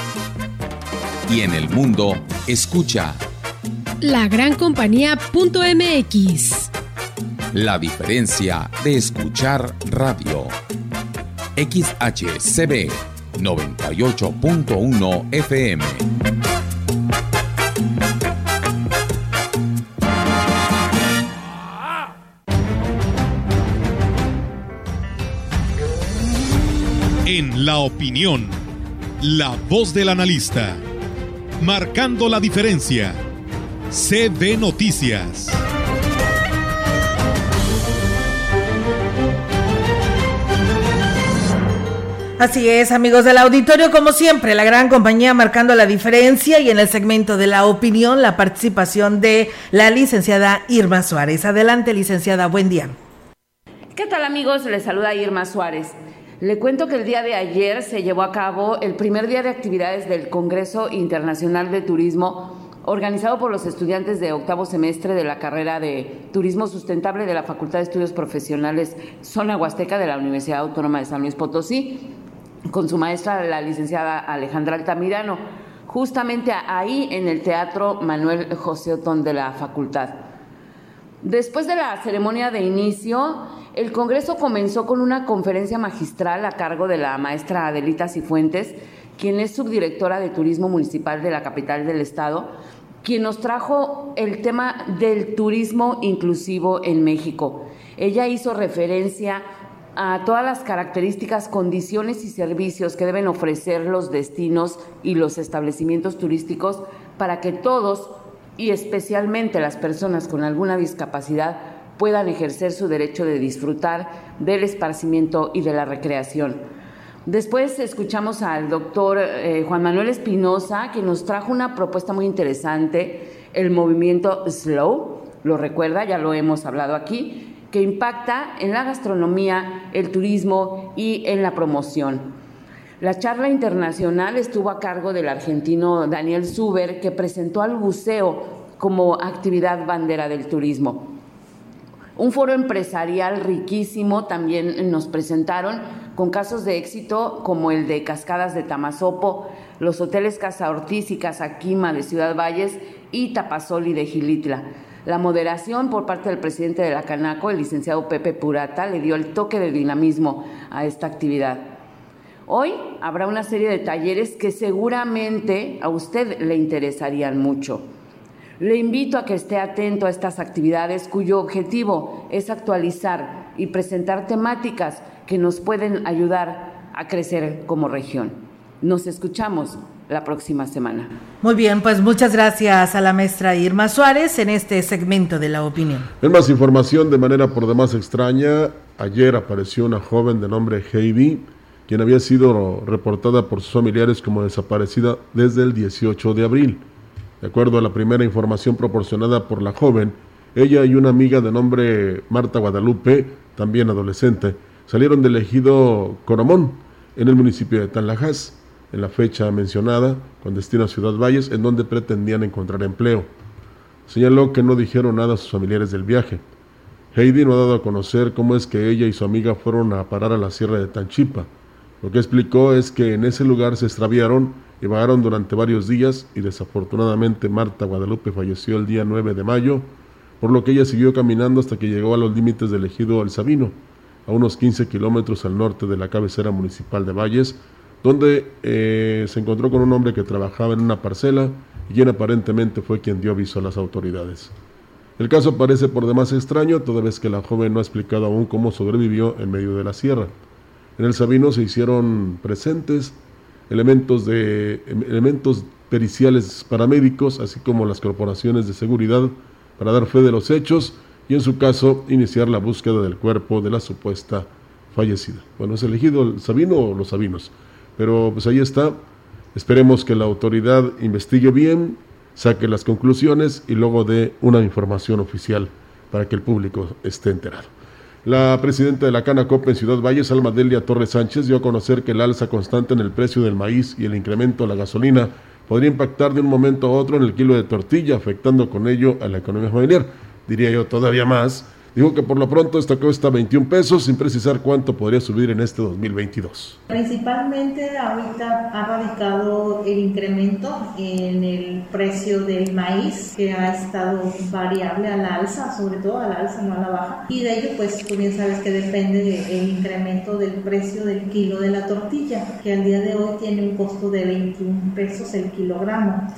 Y en el mundo, escucha La gran compañía.mx. la diferencia de escuchar radio. XHCB 98.1 FM. En la opinión, la voz del analista, marcando la diferencia. CB Noticias. Así es, amigos del auditorio, como siempre, la gran compañía marcando la diferencia y en el segmento de la opinión, la participación de la licenciada Irma Suárez. Adelante, licenciada, buen día. ¿Qué tal amigos? Les saluda Irma Suárez. Le cuento que el día de ayer se llevó a cabo el primer día de actividades del Congreso Internacional de Turismo organizado por los estudiantes de octavo semestre de la carrera de Turismo Sustentable de la Facultad de Estudios Profesionales Zona Huasteca de la Universidad Autónoma de San Luis Potosí, con su maestra, la licenciada Alejandra Altamirano, justamente ahí en el Teatro Manuel José Otón de la facultad. Después de la ceremonia de inicio, el Congreso comenzó con una conferencia magistral a cargo de la maestra Adelita Cifuentes, quien es subdirectora de Turismo Municipal de la capital del estado, quien nos trajo el tema del turismo inclusivo en México. Ella hizo referencia a todas las características, condiciones y servicios que deben ofrecer los destinos y los establecimientos turísticos para que todos, y especialmente las personas con alguna discapacidad, puedan ejercer su derecho de disfrutar del esparcimiento y de la recreación. Después escuchamos al doctor eh, Juan Manuel Espinosa, que nos trajo una propuesta muy interesante, el movimiento Slow, lo recuerda, ya lo hemos hablado aquí, que impacta en la gastronomía, el turismo y en la promoción. La charla internacional estuvo a cargo del argentino Daniel Zuber, que presentó al buceo como actividad bandera del turismo. Un foro empresarial riquísimo también nos presentaron con casos de éxito como el de Cascadas de Tamazopo, los hoteles Casa Ortiz y Casa Quima de Ciudad Valles y Tapazoli de Gilitla. La moderación por parte del presidente de la Canaco, el licenciado Pepe Purata, le dio el toque de dinamismo a esta actividad. Hoy habrá una serie de talleres que seguramente a usted le interesarían mucho. Le invito a que esté atento a estas actividades cuyo objetivo es actualizar y presentar temáticas que nos pueden ayudar a crecer como región. Nos escuchamos la próxima semana. Muy bien, pues muchas gracias a la maestra Irma Suárez en este segmento de la opinión. En más información, de manera por demás extraña, ayer apareció una joven de nombre Heidi, quien había sido reportada por sus familiares como desaparecida desde el 18 de abril. De acuerdo a la primera información proporcionada por la joven, ella y una amiga de nombre Marta Guadalupe, también adolescente, salieron del ejido Coromón, en el municipio de Tanlajas, en la fecha mencionada, con destino a Ciudad Valles, en donde pretendían encontrar empleo. Señaló que no dijeron nada a sus familiares del viaje. Heidi no ha dado a conocer cómo es que ella y su amiga fueron a parar a la sierra de Tanchipa. Lo que explicó es que en ese lugar se extraviaron y vagaron durante varios días y desafortunadamente Marta Guadalupe falleció el día 9 de mayo, por lo que ella siguió caminando hasta que llegó a los límites del ejido El Sabino, a unos 15 kilómetros al norte de la cabecera municipal de Valles, donde eh, se encontró con un hombre que trabajaba en una parcela y quien aparentemente fue quien dio aviso a las autoridades. El caso parece por demás extraño, toda vez que la joven no ha explicado aún cómo sobrevivió en medio de la sierra. En el Sabino se hicieron presentes elementos, de, elementos periciales paramédicos, así como las corporaciones de seguridad, para dar fe de los hechos y en su caso iniciar la búsqueda del cuerpo de la supuesta fallecida. Bueno, es elegido el Sabino o los Sabinos, pero pues ahí está. Esperemos que la autoridad investigue bien, saque las conclusiones y luego dé una información oficial para que el público esté enterado. La presidenta de la Canacop en Ciudad Valles, Alma Delia Torres Sánchez, dio a conocer que el alza constante en el precio del maíz y el incremento de la gasolina podría impactar de un momento a otro en el kilo de tortilla, afectando con ello a la economía familiar. Diría yo todavía más Dijo que por lo pronto esta cuesta 21 pesos, sin precisar cuánto podría subir en este 2022. Principalmente ahorita ha radicado el incremento en el precio del maíz, que ha estado variable a la alza, sobre todo a la alza, no a la baja. Y de ello, pues tú bien sabes que depende del incremento del precio del kilo de la tortilla, que al día de hoy tiene un costo de 21 pesos el kilogramo.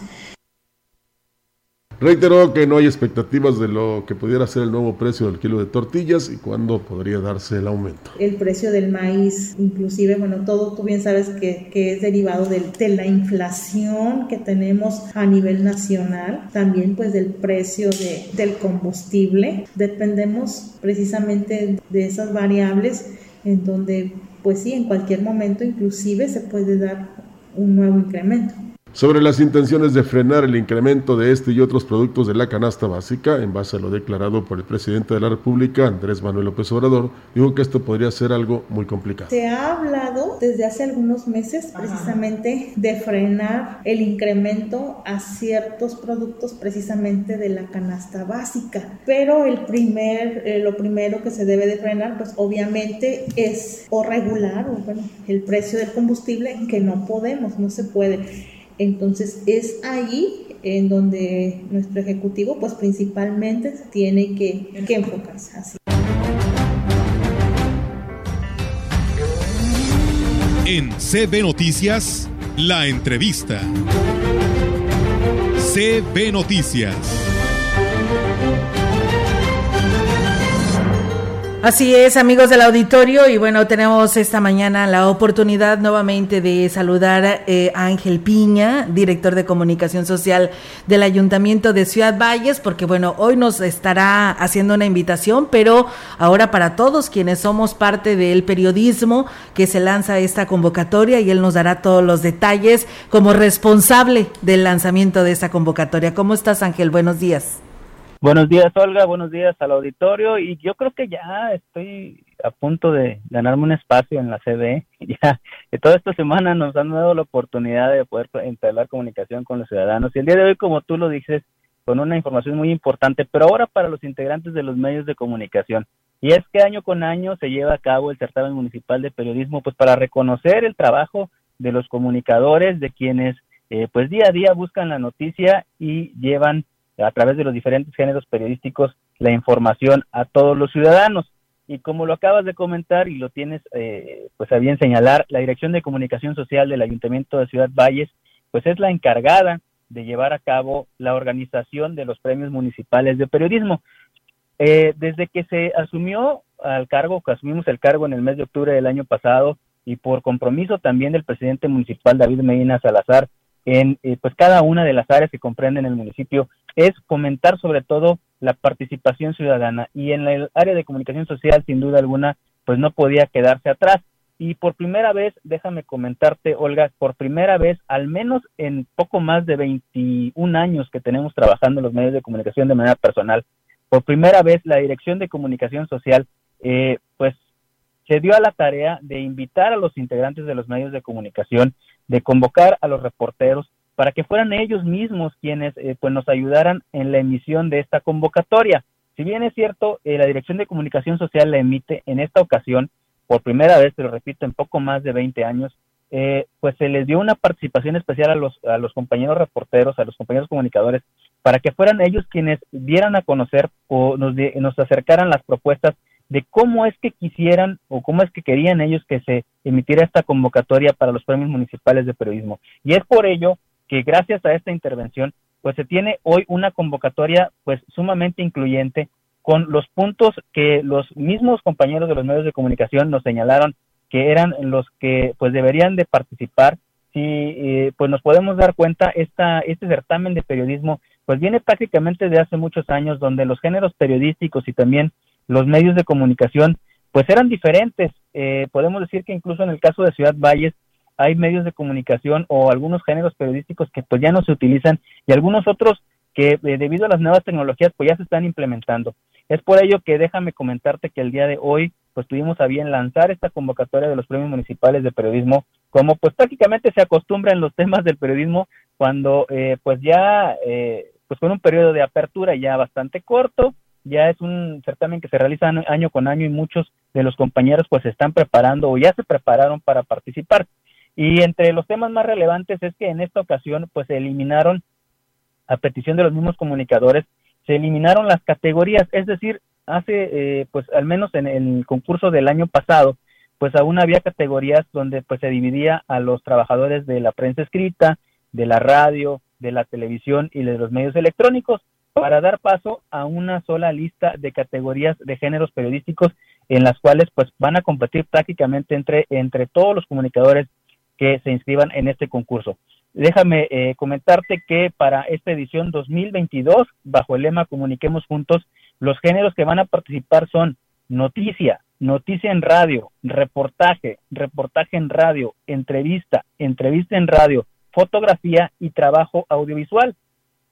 Reiteró que no hay expectativas de lo que pudiera ser el nuevo precio del kilo de tortillas y cuándo podría darse el aumento. El precio del maíz, inclusive, bueno, todo tú bien sabes que, es derivado de, la inflación que tenemos a nivel nacional, también pues del precio de, del combustible. Dependemos precisamente de esas variables en donde pues sí, en cualquier momento inclusive se puede dar un nuevo incremento sobre las intenciones de frenar el incremento de este y otros productos de la canasta básica, en base a lo declarado por el presidente de la República, Andrés Manuel López Obrador, dijo que esto podría ser algo muy complicado. Se ha hablado desde hace algunos meses precisamente de frenar el incremento a ciertos productos precisamente de la canasta básica, pero el primer, eh, lo primero que se debe de frenar, pues obviamente es o regular o, bueno, el precio del combustible, que no podemos, no se puede entonces es ahí en donde nuestro ejecutivo pues principalmente tiene que, que enfocarse. En CB Noticias, la entrevista. CB Noticias. Así es, amigos del auditorio, y bueno, tenemos esta mañana la oportunidad nuevamente de saludar eh, a Ángel Piña, director de comunicación social del Ayuntamiento de Ciudad Valles, porque bueno, hoy nos estará haciendo una invitación, pero ahora para todos quienes somos parte del periodismo que se lanza esta convocatoria y él nos dará todos los detalles como responsable del lanzamiento de esta convocatoria. ¿Cómo estás, Ángel? Buenos días. Buenos días, Olga. Buenos días al auditorio. Y yo creo que ya estoy a punto de ganarme un espacio en la CB. Ya toda esta semana nos han dado la oportunidad de poder entablar comunicación con los ciudadanos. Y el día de hoy, como tú lo dices, con una información muy importante, pero ahora para los integrantes de los medios de comunicación. Y es que año con año se lleva a cabo el certamen municipal de periodismo, pues para reconocer el trabajo de los comunicadores, de quienes eh, pues día a día buscan la noticia y llevan a través de los diferentes géneros periodísticos la información a todos los ciudadanos. Y como lo acabas de comentar y lo tienes eh, pues a bien señalar, la Dirección de Comunicación Social del Ayuntamiento de Ciudad Valles pues es la encargada de llevar a cabo la organización de los premios municipales de periodismo. Eh, desde que se asumió al cargo, que asumimos el cargo en el mes de octubre del año pasado y por compromiso también del presidente municipal David Medina Salazar en eh, pues cada una de las áreas que comprenden el municipio es fomentar sobre todo la participación ciudadana. Y en el área de comunicación social sin duda alguna pues no podía quedarse atrás. Y por primera vez déjame comentarte Olga por primera vez al menos en poco más de 21 años que tenemos trabajando en los medios de comunicación de manera personal por primera vez la dirección de comunicación social eh, pues se dio a la tarea de invitar a los integrantes de los medios de comunicación de convocar a los reporteros para que fueran ellos mismos quienes eh, pues nos ayudaran en la emisión de esta convocatoria. Si bien es cierto, eh, la Dirección de Comunicación Social la emite en esta ocasión, por primera vez, te lo repito, en poco más de 20 años, eh, pues se les dio una participación especial a los, a los compañeros reporteros, a los compañeros comunicadores, para que fueran ellos quienes dieran a conocer o nos, nos acercaran las propuestas de cómo es que quisieran o cómo es que querían ellos que se emitiera esta convocatoria para los premios municipales de periodismo. Y es por ello que gracias a esta intervención, pues se tiene hoy una convocatoria pues sumamente incluyente con los puntos que los mismos compañeros de los medios de comunicación nos señalaron que eran los que pues deberían de participar. Si eh, pues nos podemos dar cuenta, esta, este certamen de periodismo pues viene prácticamente de hace muchos años donde los géneros periodísticos y también los medios de comunicación pues eran diferentes. Eh, podemos decir que incluso en el caso de Ciudad Valles hay medios de comunicación o algunos géneros periodísticos que pues ya no se utilizan y algunos otros que eh, debido a las nuevas tecnologías pues ya se están implementando. Es por ello que déjame comentarte que el día de hoy pues tuvimos a bien lanzar esta convocatoria de los premios municipales de periodismo, como pues prácticamente se acostumbra en los temas del periodismo cuando eh, pues ya eh, pues con un periodo de apertura ya bastante corto, ya es un certamen que se realiza año con año y muchos de los compañeros pues se están preparando o ya se prepararon para participar. Y entre los temas más relevantes es que en esta ocasión pues se eliminaron a petición de los mismos comunicadores, se eliminaron las categorías, es decir, hace, eh, pues al menos en el concurso del año pasado, pues aún había categorías donde pues se dividía a los trabajadores de la prensa escrita, de la radio, de la televisión y de los medios electrónicos para dar paso a una sola lista de categorías de géneros periodísticos en las cuales pues van a competir prácticamente entre, entre todos los comunicadores que se inscriban en este concurso. Déjame eh, comentarte que para esta edición 2022, bajo el lema Comuniquemos Juntos, los géneros que van a participar son noticia, noticia en radio, reportaje, reportaje en radio, entrevista, entrevista en radio, fotografía y trabajo audiovisual.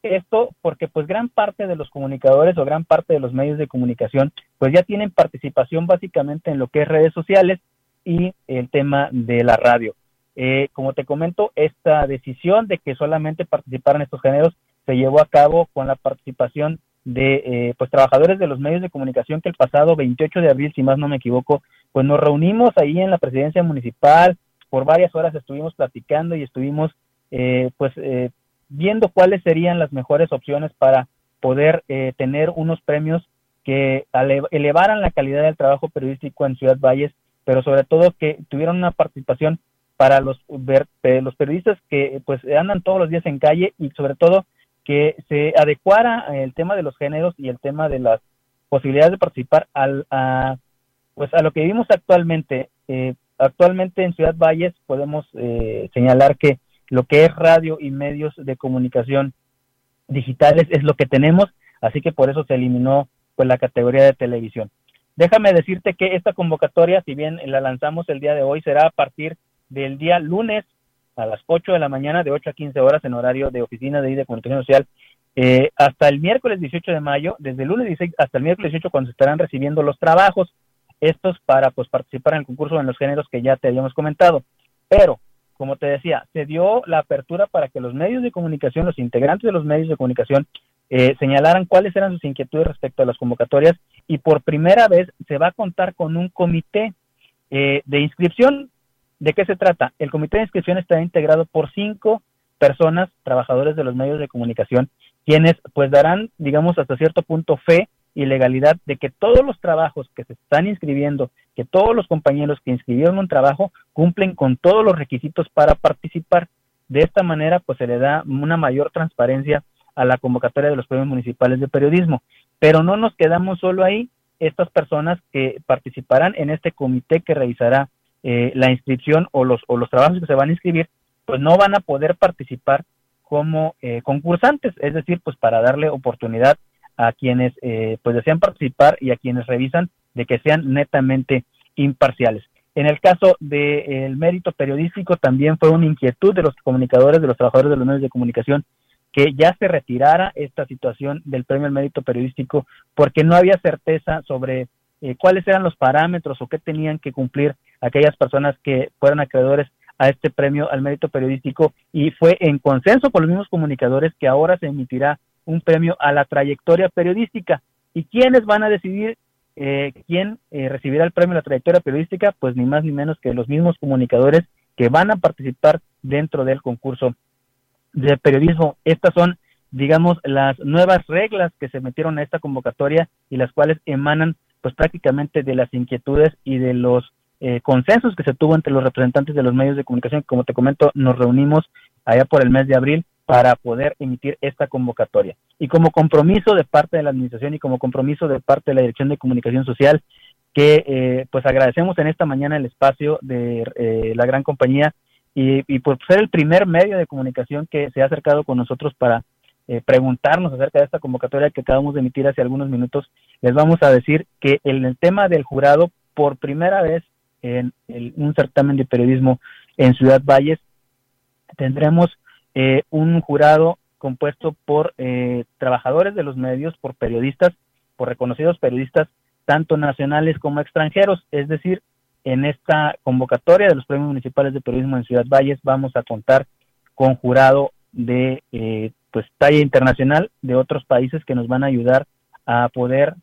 Esto porque pues gran parte de los comunicadores o gran parte de los medios de comunicación pues ya tienen participación básicamente en lo que es redes sociales y el tema de la radio. Eh, como te comento, esta decisión de que solamente participaran estos géneros se llevó a cabo con la participación de eh, pues trabajadores de los medios de comunicación que el pasado 28 de abril, si más no me equivoco, pues nos reunimos ahí en la presidencia municipal, por varias horas estuvimos platicando y estuvimos eh, pues viendo cuáles serían las mejores opciones para poder tener unos premios que elevaran la calidad del trabajo periodístico en Ciudad Valles, pero sobre todo que tuvieran una participación para los, eh, los periodistas que pues andan todos los días en calle y sobre todo que se adecuara el tema de los géneros y el tema de las posibilidades de participar al, a, pues a lo que vivimos actualmente. Eh, actualmente en Ciudad Valles podemos eh, señalar que lo que es radio y medios de comunicación digitales es lo que tenemos, así que por eso se eliminó pues la categoría de televisión. Déjame decirte que esta convocatoria, si bien la lanzamos el día de hoy, será a partir del día lunes a las 8 de la mañana, de 8 a 15 horas en horario de oficina de, de comunicación social, eh, hasta el miércoles 18 de mayo, desde el lunes 16 hasta el miércoles 18, cuando se estarán recibiendo los trabajos, estos para pues participar en el concurso en los géneros que ya te habíamos comentado. Pero, como te decía, se dio la apertura para que los medios de comunicación, los integrantes de los medios de comunicación, eh, señalaran cuáles eran sus inquietudes respecto a las convocatorias y por primera vez se va a contar con un comité eh, de inscripción ¿De qué se trata? El comité de inscripción está integrado por cinco personas, trabajadores de los medios de comunicación, quienes pues darán, digamos, hasta cierto punto fe y legalidad de que todos los trabajos que se están inscribiendo, que todos los compañeros que inscribieron un trabajo cumplen con todos los requisitos para participar. De esta manera, pues se le da una mayor transparencia a la convocatoria de los premios municipales de periodismo. Pero no nos quedamos solo ahí. Estas personas que participarán en este comité que revisará eh, la inscripción o los, o los trabajos que se van a inscribir, pues no van a poder participar como eh, concursantes, es decir, pues para darle oportunidad a quienes eh, pues desean participar y a quienes revisan de que sean netamente imparciales. En el caso del mérito periodístico también fue una inquietud de los comunicadores, de los trabajadores de los medios de comunicación, que ya se retirara esta situación del premio al mérito periodístico porque no había certeza sobre eh, cuáles eran los parámetros o qué tenían que cumplir aquellas personas que fueran acreedores a este premio al mérito periodístico y fue en consenso con los mismos comunicadores que ahora se emitirá un premio a la trayectoria periodística. ¿Y quiénes van a decidir eh, quién eh, recibirá el premio a la trayectoria periodística? Pues ni más ni menos que los mismos comunicadores que van a participar dentro del concurso de periodismo. Estas son, digamos, las nuevas reglas que se metieron a esta convocatoria y las cuales emanan pues prácticamente de las inquietudes y de los eh, consensos que se tuvo entre los representantes de los medios de comunicación. Como te comento, nos reunimos allá por el mes de abril para poder emitir esta convocatoria. Y como compromiso de parte de la administración y como compromiso de parte de la Dirección de Comunicación Social, que eh, pues agradecemos en esta mañana el espacio de eh, la gran compañía y, y, por ser el primer medio de comunicación que se ha acercado con nosotros para preguntarnos acerca de esta convocatoria que acabamos de emitir hace algunos minutos, les vamos a decir que el, el tema del jurado por primera vez en un certamen de periodismo en Ciudad Valles, tendremos eh, un jurado compuesto por eh, trabajadores de los medios, por periodistas, por reconocidos periodistas, tanto nacionales como extranjeros. Es decir, en esta convocatoria de los premios municipales de periodismo en Ciudad Valles vamos a contar con jurado de eh, pues talla internacional de otros países que nos van a ayudar a poder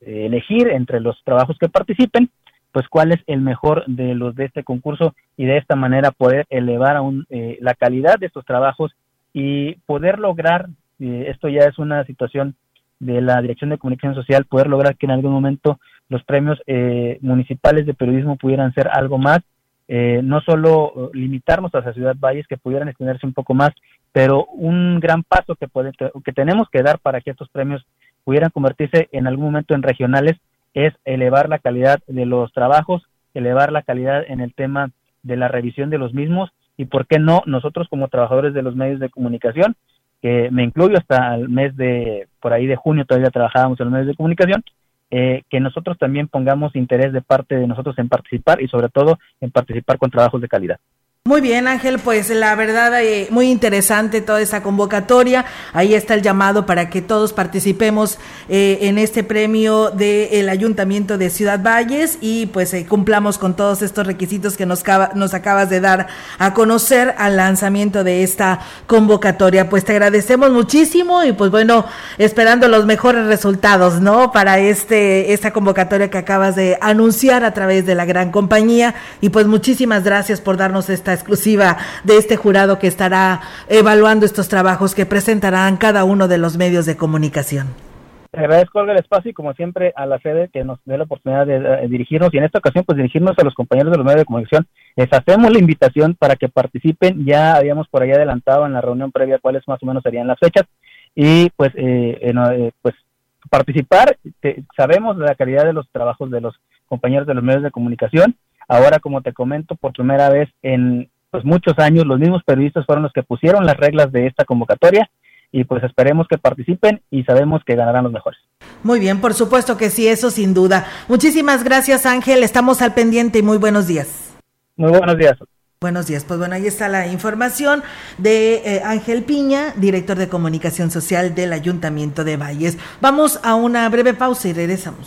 elegir entre los trabajos que participen pues cuál es el mejor de los de este concurso y de esta manera poder elevar aún eh, la calidad de estos trabajos y poder lograr, eh, esto ya es una situación de la Dirección de Comunicación Social, poder lograr que en algún momento los premios eh, municipales de periodismo pudieran ser algo más, no solo limitarnos hacia Ciudad Valles, que pudieran extenderse un poco más, pero un gran paso que, que tenemos que dar para que estos premios pudieran convertirse en algún momento en regionales, es elevar la calidad de los trabajos, elevar la calidad en el tema de la revisión de los mismos y, ¿por qué no, nosotros como trabajadores de los medios de comunicación, que me incluyo hasta el mes de, por ahí de junio todavía trabajábamos en los medios de comunicación, eh, que nosotros también pongamos interés de parte de nosotros en participar y sobre todo en participar con trabajos de calidad. Muy bien, Ángel, pues la verdad eh, muy interesante toda esa convocatoria. Ahí está el llamado para que todos participemos eh, en este premio del Ayuntamiento de Ciudad Valles y pues eh, cumplamos con todos estos requisitos que nos, nos acabas de dar a conocer al lanzamiento de esta convocatoria. Pues te agradecemos muchísimo y pues bueno, esperando los mejores resultados, ¿no? Para este esta convocatoria que acabas de anunciar a través de la gran compañía y pues muchísimas gracias por darnos esta exclusiva de este jurado que estará evaluando estos trabajos que presentarán cada uno de los medios de comunicación. agradezco el espacio y como siempre a la sede que nos dé la oportunidad de, dirigirnos y en esta ocasión pues dirigirnos a los compañeros de los medios de comunicación. Les hacemos la invitación para que participen. Ya habíamos por ahí adelantado en la reunión previa cuáles más o menos serían las fechas y pues eh, eh, pues participar. sabemos de la calidad de los trabajos de los compañeros de los medios de comunicación Ahora, como te comento, por primera vez en pues, muchos años, los mismos periodistas fueron los que pusieron las reglas de esta convocatoria y pues esperemos que participen y sabemos que ganarán los mejores. Muy bien, por supuesto que sí, eso sin duda. Muchísimas gracias Ángel, estamos al pendiente y muy buenos días. Muy buenos días. Buenos días, pues bueno, ahí está la información de eh, Ángel Piña, director de comunicación social del Ayuntamiento de Valles. Vamos a una breve pausa y regresamos.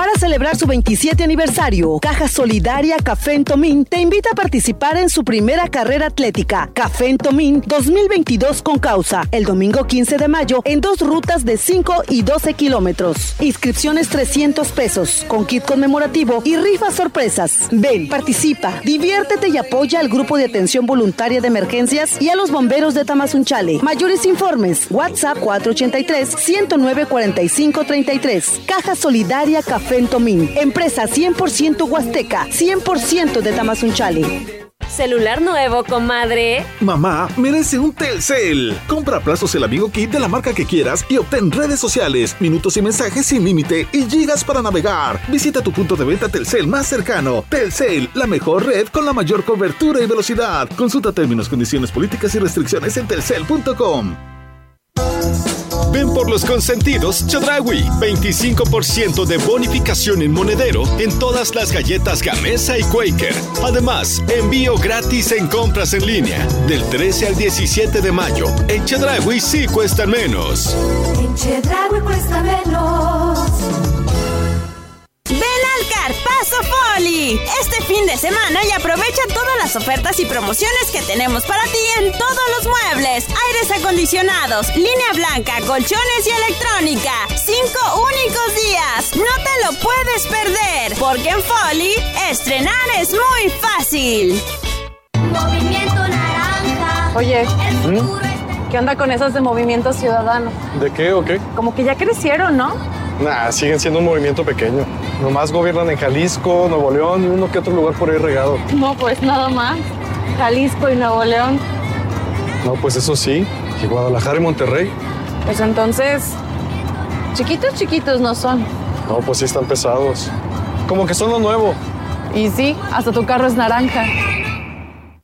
Para celebrar su 27 aniversario, Caja Solidaria Café en Tomín te invita a participar en su primera carrera atlética, Café en Tomín 2022 con causa, el domingo 15 de mayo en dos rutas de 5 y 12 kilómetros. Inscripciones 300 pesos, con kit conmemorativo y rifas sorpresas. Ven, participa, diviértete y apoya al grupo de atención voluntaria de emergencias y a los bomberos de Tamazunchale. Mayores informes, WhatsApp 483 109 45 33. Caja Solidaria Café Fentomín, empresa 100% huasteca, 100% de Tamazunchale. ¿Celular nuevo, comadre? Mamá merece un Telcel. Compra a plazos el amigo kit de la marca que quieras y obtén redes sociales, minutos y mensajes sin límite y gigas para navegar. Visita tu punto de venta Telcel más cercano. Telcel, la mejor red con la mayor cobertura y velocidad. Consulta términos, condiciones políticas y restricciones en telcel.com. Ven por los consentidos Chedraui. 25% de bonificación en monedero en todas las galletas Gamesa y Quaker. Además, envío gratis en compras en línea. Del 13 al 17 de mayo. En Chedraui sí cuesta menos. En Chedraui cuesta menos. Ven al Carpazo Poli este fin de semana y aprovecha todas las ofertas y promociones que tenemos para ti en todos los muebles, aires acondicionados, línea blanca, colchones y electrónica. Cinco únicos días. No te lo puedes perder, porque en Foli estrenar es muy fácil. Movimiento naranja. Oye, ¿qué onda con esas de Movimiento Ciudadano? ¿De qué o qué? Como que ya crecieron, ¿no? Nah, siguen siendo un movimiento pequeño. Nomás gobiernan en Jalisco, Nuevo León y uno que otro lugar por ahí regado. No, pues nada más. Jalisco y Nuevo León. No, pues eso sí. Y Guadalajara y Monterrey. Pues entonces, chiquitos, chiquitos no son. No, pues sí están pesados. Como que son lo nuevo. Y sí, hasta tu carro es naranja.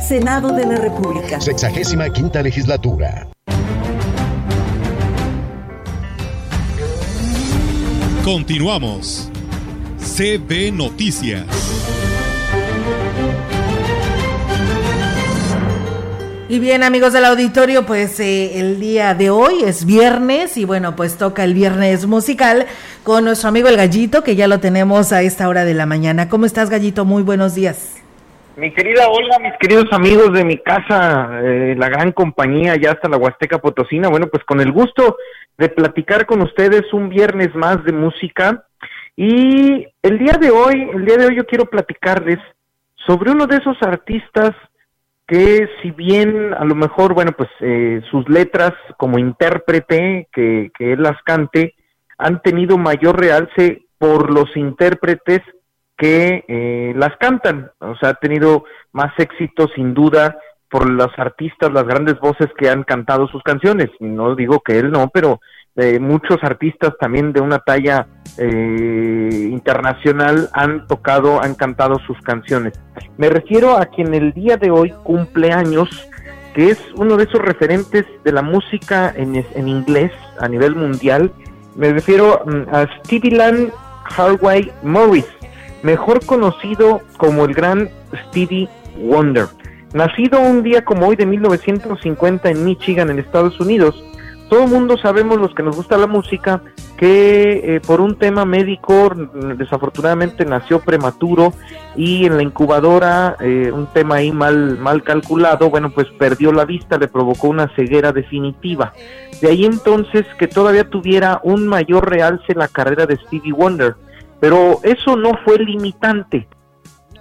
Senado de la República. Sexagésima quinta legislatura. Continuamos. CB Noticias. Y bien, amigos del auditorio, pues eh, el día de hoy es viernes y bueno, pues toca el viernes musical con nuestro amigo el Gallito, que ya lo tenemos a esta hora de la mañana. ¿Cómo estás, Gallito? Muy buenos días. Mi querida Olga, mis queridos amigos de mi casa, eh, la gran compañía ya hasta la Huasteca Potosina, bueno, pues con el gusto de platicar con ustedes un viernes más de música. Y el día de hoy, el día de hoy yo quiero platicarles sobre uno de esos artistas que si bien a lo mejor, bueno, pues eh, sus letras como intérprete, que, que él las cante, han tenido mayor realce por los intérpretes que eh, las cantan. O sea, ha tenido más éxito sin duda por los artistas, las grandes voces que han cantado sus canciones. No digo que él no, pero eh, muchos artistas también de una talla eh, internacional han tocado, han cantado sus canciones. Me refiero a quien el día de hoy cumple años, que es uno de esos referentes de la música en, inglés a nivel mundial. Me refiero mm, a Stevie Land Harway Morris mejor conocido como el gran Stevie Wonder. Nacido un día como hoy de 1950 en Michigan, en Estados Unidos, todo el mundo sabemos los que nos gusta la música que eh, por un tema médico desafortunadamente nació prematuro y en la incubadora eh, un tema ahí mal mal calculado bueno pues perdió la vista le provocó una ceguera definitiva de ahí entonces que todavía tuviera un mayor realce la carrera de Stevie Wonder pero eso no fue limitante.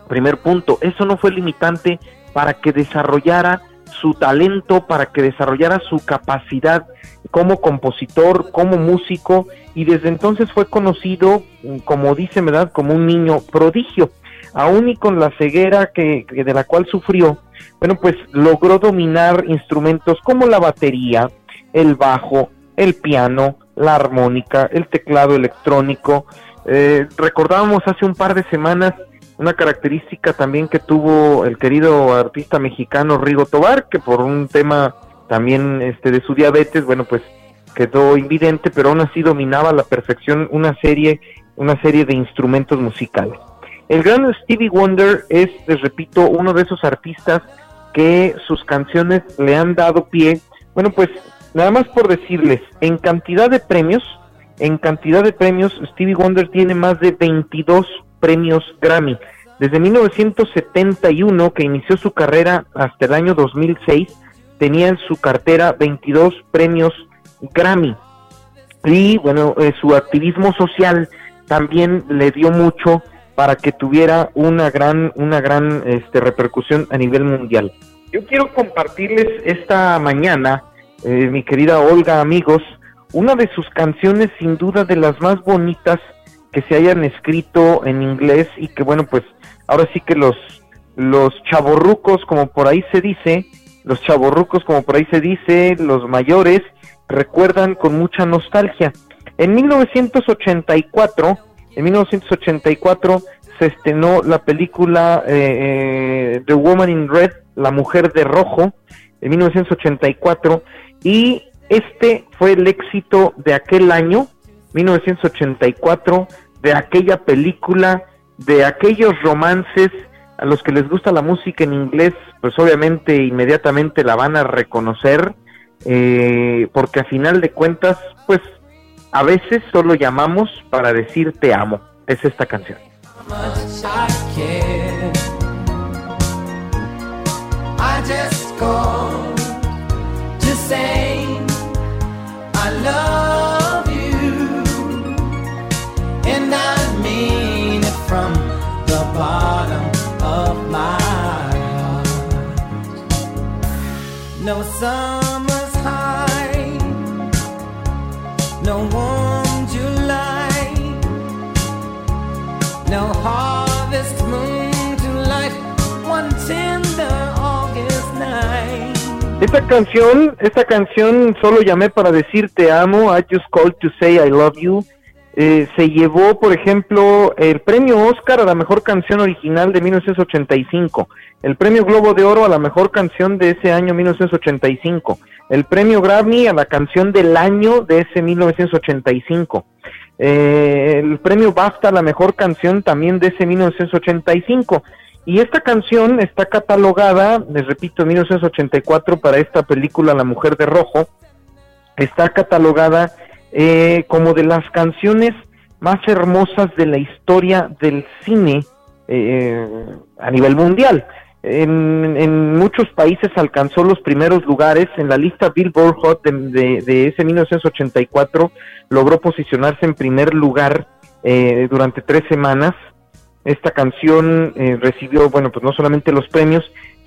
Primer punto, eso no fue limitante para que desarrollara su talento, para que desarrollara su capacidad como compositor, como músico, y desde entonces fue conocido, como dice, ¿verdad?, como un niño prodigio. Aún y con la ceguera que, de la cual sufrió, bueno, pues logró dominar instrumentos como la batería, el bajo, el piano, la armónica, el teclado electrónico, eh, recordábamos hace un par de semanas una característica también que tuvo el querido artista mexicano Rigo Tobar, que por un tema también este de su diabetes, bueno, pues quedó invidente, pero aún así dominaba a la perfección una serie, una serie de instrumentos musicales. El gran Stevie Wonder es, les repito, uno de esos artistas que sus canciones le han dado pie, bueno, pues nada más por decirles, en cantidad de premios, en cantidad de premios, Stevie Wonder tiene más de 22 premios Grammy. Desde 1971, que inició su carrera, hasta el año 2006, tenía en su cartera 22 premios Grammy. Y bueno, eh, su activismo social también le dio mucho para que tuviera una gran, una gran este, repercusión a nivel mundial. Yo quiero compartirles esta mañana, eh, mi querida Olga, amigos, una de sus canciones sin duda de las más bonitas que se hayan escrito en inglés y que bueno, pues ahora sí que los los chavorrucos, como por ahí se dice, los chavorrucos, como por ahí se dice, los mayores, recuerdan con mucha nostalgia. En 1984, en 1984 se estrenó la película eh, eh, The Woman in Red, La Mujer de Rojo, en 1984, y este fue el éxito de aquel año, 1984, de aquella película, de aquellos romances a los que les gusta la música en inglés, pues obviamente inmediatamente la van a reconocer, eh, porque a final de cuentas, pues a veces solo llamamos para decir te amo. Es esta canción. No summer's high, no warm July, no harvest Esta canción, esta canción solo llamé para decir te amo, I just called to say I love you. Eh, se llevó, por ejemplo, el premio Oscar a la mejor canción original de 1985 el premio Globo de Oro a la mejor canción de ese año 1985, el premio Grammy a la canción del año de ese 1985, eh, el premio BAFTA a la mejor canción también de ese 1985. Y esta canción está catalogada, les repito, 1984 para esta película La Mujer de Rojo, está catalogada eh, como de las canciones más hermosas de la historia del cine eh, a nivel mundial en, muchos países alcanzó los primeros lugares. En la lista Billboard Hot de, de, ese 1984 logró posicionarse en primer lugar eh, durante tres semanas. Esta canción eh, recibió, bueno, pues no solamente los premios,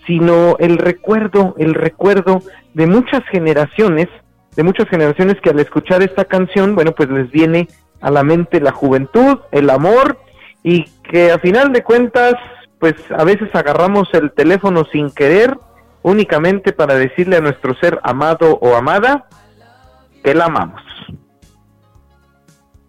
sino el recuerdo, el recuerdo de muchas generaciones, de muchas generaciones que al escuchar esta canción, bueno, pues les viene a la mente la juventud, el amor y que a final de cuentas pues a veces agarramos el teléfono sin querer, únicamente para decirle a nuestro ser amado o amada que la amamos.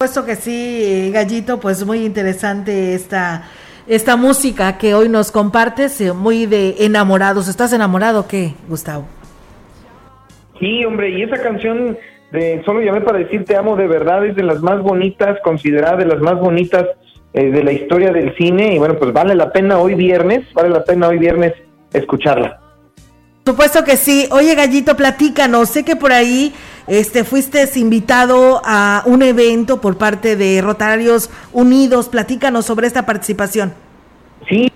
Puesto que sí, Gallito, pues muy interesante esta, esta música que hoy nos compartes, eh, muy de enamorados. ¿Estás enamorado qué, Gustavo? Sí, hombre, y esa canción de Solo llamé para decir te amo de verdad es de las más bonitas, considerada de las más bonitas eh, de la historia del cine y bueno, pues vale la pena hoy viernes, vale la pena hoy viernes escucharla. Supuesto que sí. Oye, Gallito, platícanos. Sé que por ahí este, fuiste invitado a un evento por parte de Rotarios Unidos. Platícanos sobre esta participación. Sí,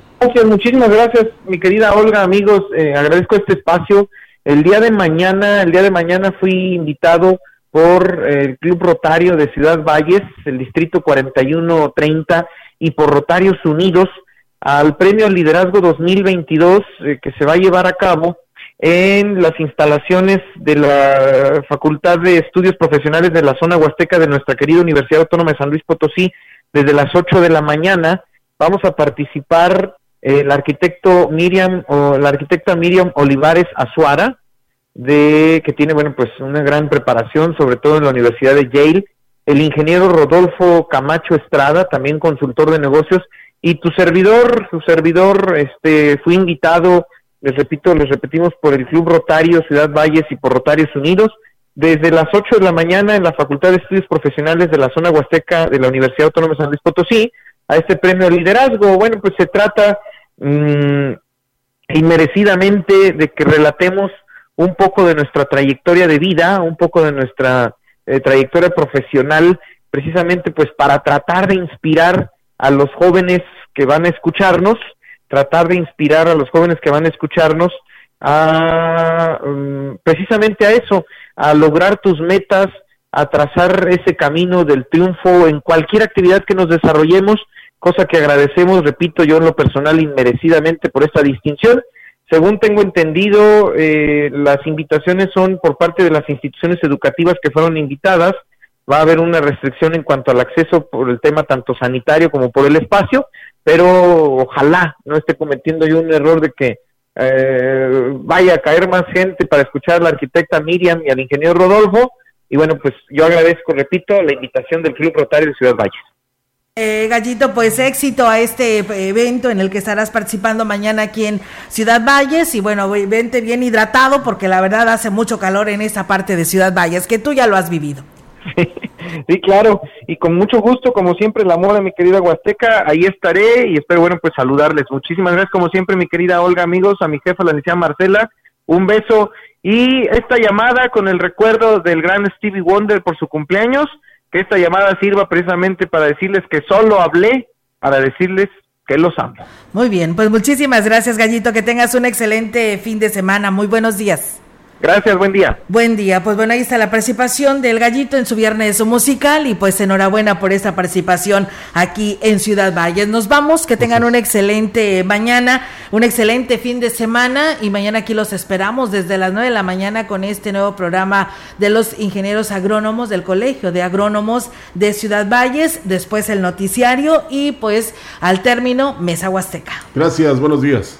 muchísimas gracias, mi querida Olga, amigos. Eh, agradezco este espacio. El día de mañana, el día de mañana fui invitado por el Club Rotario de Ciudad Valles, el Distrito 4130, y por Rotarios Unidos al Premio Liderazgo 2022 eh, que se va a llevar a cabo en las instalaciones de la Facultad de Estudios Profesionales de la zona huasteca de nuestra querida Universidad Autónoma de San Luis Potosí desde las 8 de la mañana. Vamos a participar el arquitecto Miriam o la arquitecta Miriam Olivares Azuara, de que tiene bueno pues una gran preparación sobre todo en la Universidad de Yale el ingeniero Rodolfo Camacho Estrada también consultor de negocios y tu servidor su servidor este fui invitado les repito les repetimos por el Club Rotario Ciudad Valles y por Rotarios Unidos desde las 8 de la mañana en la Facultad de Estudios Profesionales de la zona huasteca de la Universidad Autónoma de San Luis Potosí a este premio de liderazgo. Bueno pues se trata mmm, inmerecidamente de que relatemos un poco de nuestra trayectoria de vida, un poco de nuestra eh, trayectoria profesional, precisamente pues para tratar de inspirar a los jóvenes que van a escucharnos, tratar de inspirar a los jóvenes que van a escucharnos a mm, precisamente a eso, a lograr tus metas, a trazar ese camino del triunfo en cualquier actividad que nos desarrollemos, cosa que agradecemos, repito yo en lo personal inmerecidamente por esta distinción según tengo entendido, eh, las invitaciones son por parte de las instituciones educativas que fueron invitadas. va a haber una restricción en cuanto al acceso por el tema tanto sanitario como por el espacio, pero ojalá no esté cometiendo yo un error de que eh, vaya a caer más gente para escuchar a la arquitecta Miriam y al ingeniero Rodolfo. Y bueno, pues yo agradezco, repito, la invitación del Club Rotario de Ciudad Valles. Eh, Gallito, pues éxito a este evento en el que estarás participando mañana aquí en Ciudad Valles y bueno, vente bien hidratado porque la verdad hace mucho calor en esa parte de Ciudad Valles, que tú ya lo has vivido. Sí, claro, y con mucho gusto, como siempre, la moda, mi querida Huasteca, ahí estaré y espero, bueno, pues saludarles. Muchísimas gracias, como siempre, mi querida Olga, amigos, a mi jefa, la licenciada Marcela, un beso y esta llamada con el recuerdo del gran Stevie Wonder por su cumpleaños, que esta llamada sirva precisamente para decirles que solo hablé para decirles que los amo. Muy bien, pues muchísimas gracias, Gallito, que tengas un excelente fin de semana. Muy buenos días. Gracias, buen día. Buen día, pues bueno, ahí está la participación del gallito en su viernes musical y pues enhorabuena por esta participación aquí en Ciudad Valles. Nos vamos, que tengan una excelente mañana, un excelente fin de semana y mañana aquí los esperamos desde las 9 de la mañana con este nuevo programa de los ingenieros agrónomos del Colegio de Agrónomos de Ciudad Valles, después el noticiario y pues al término Mesa Huasteca. Gracias, buenos días.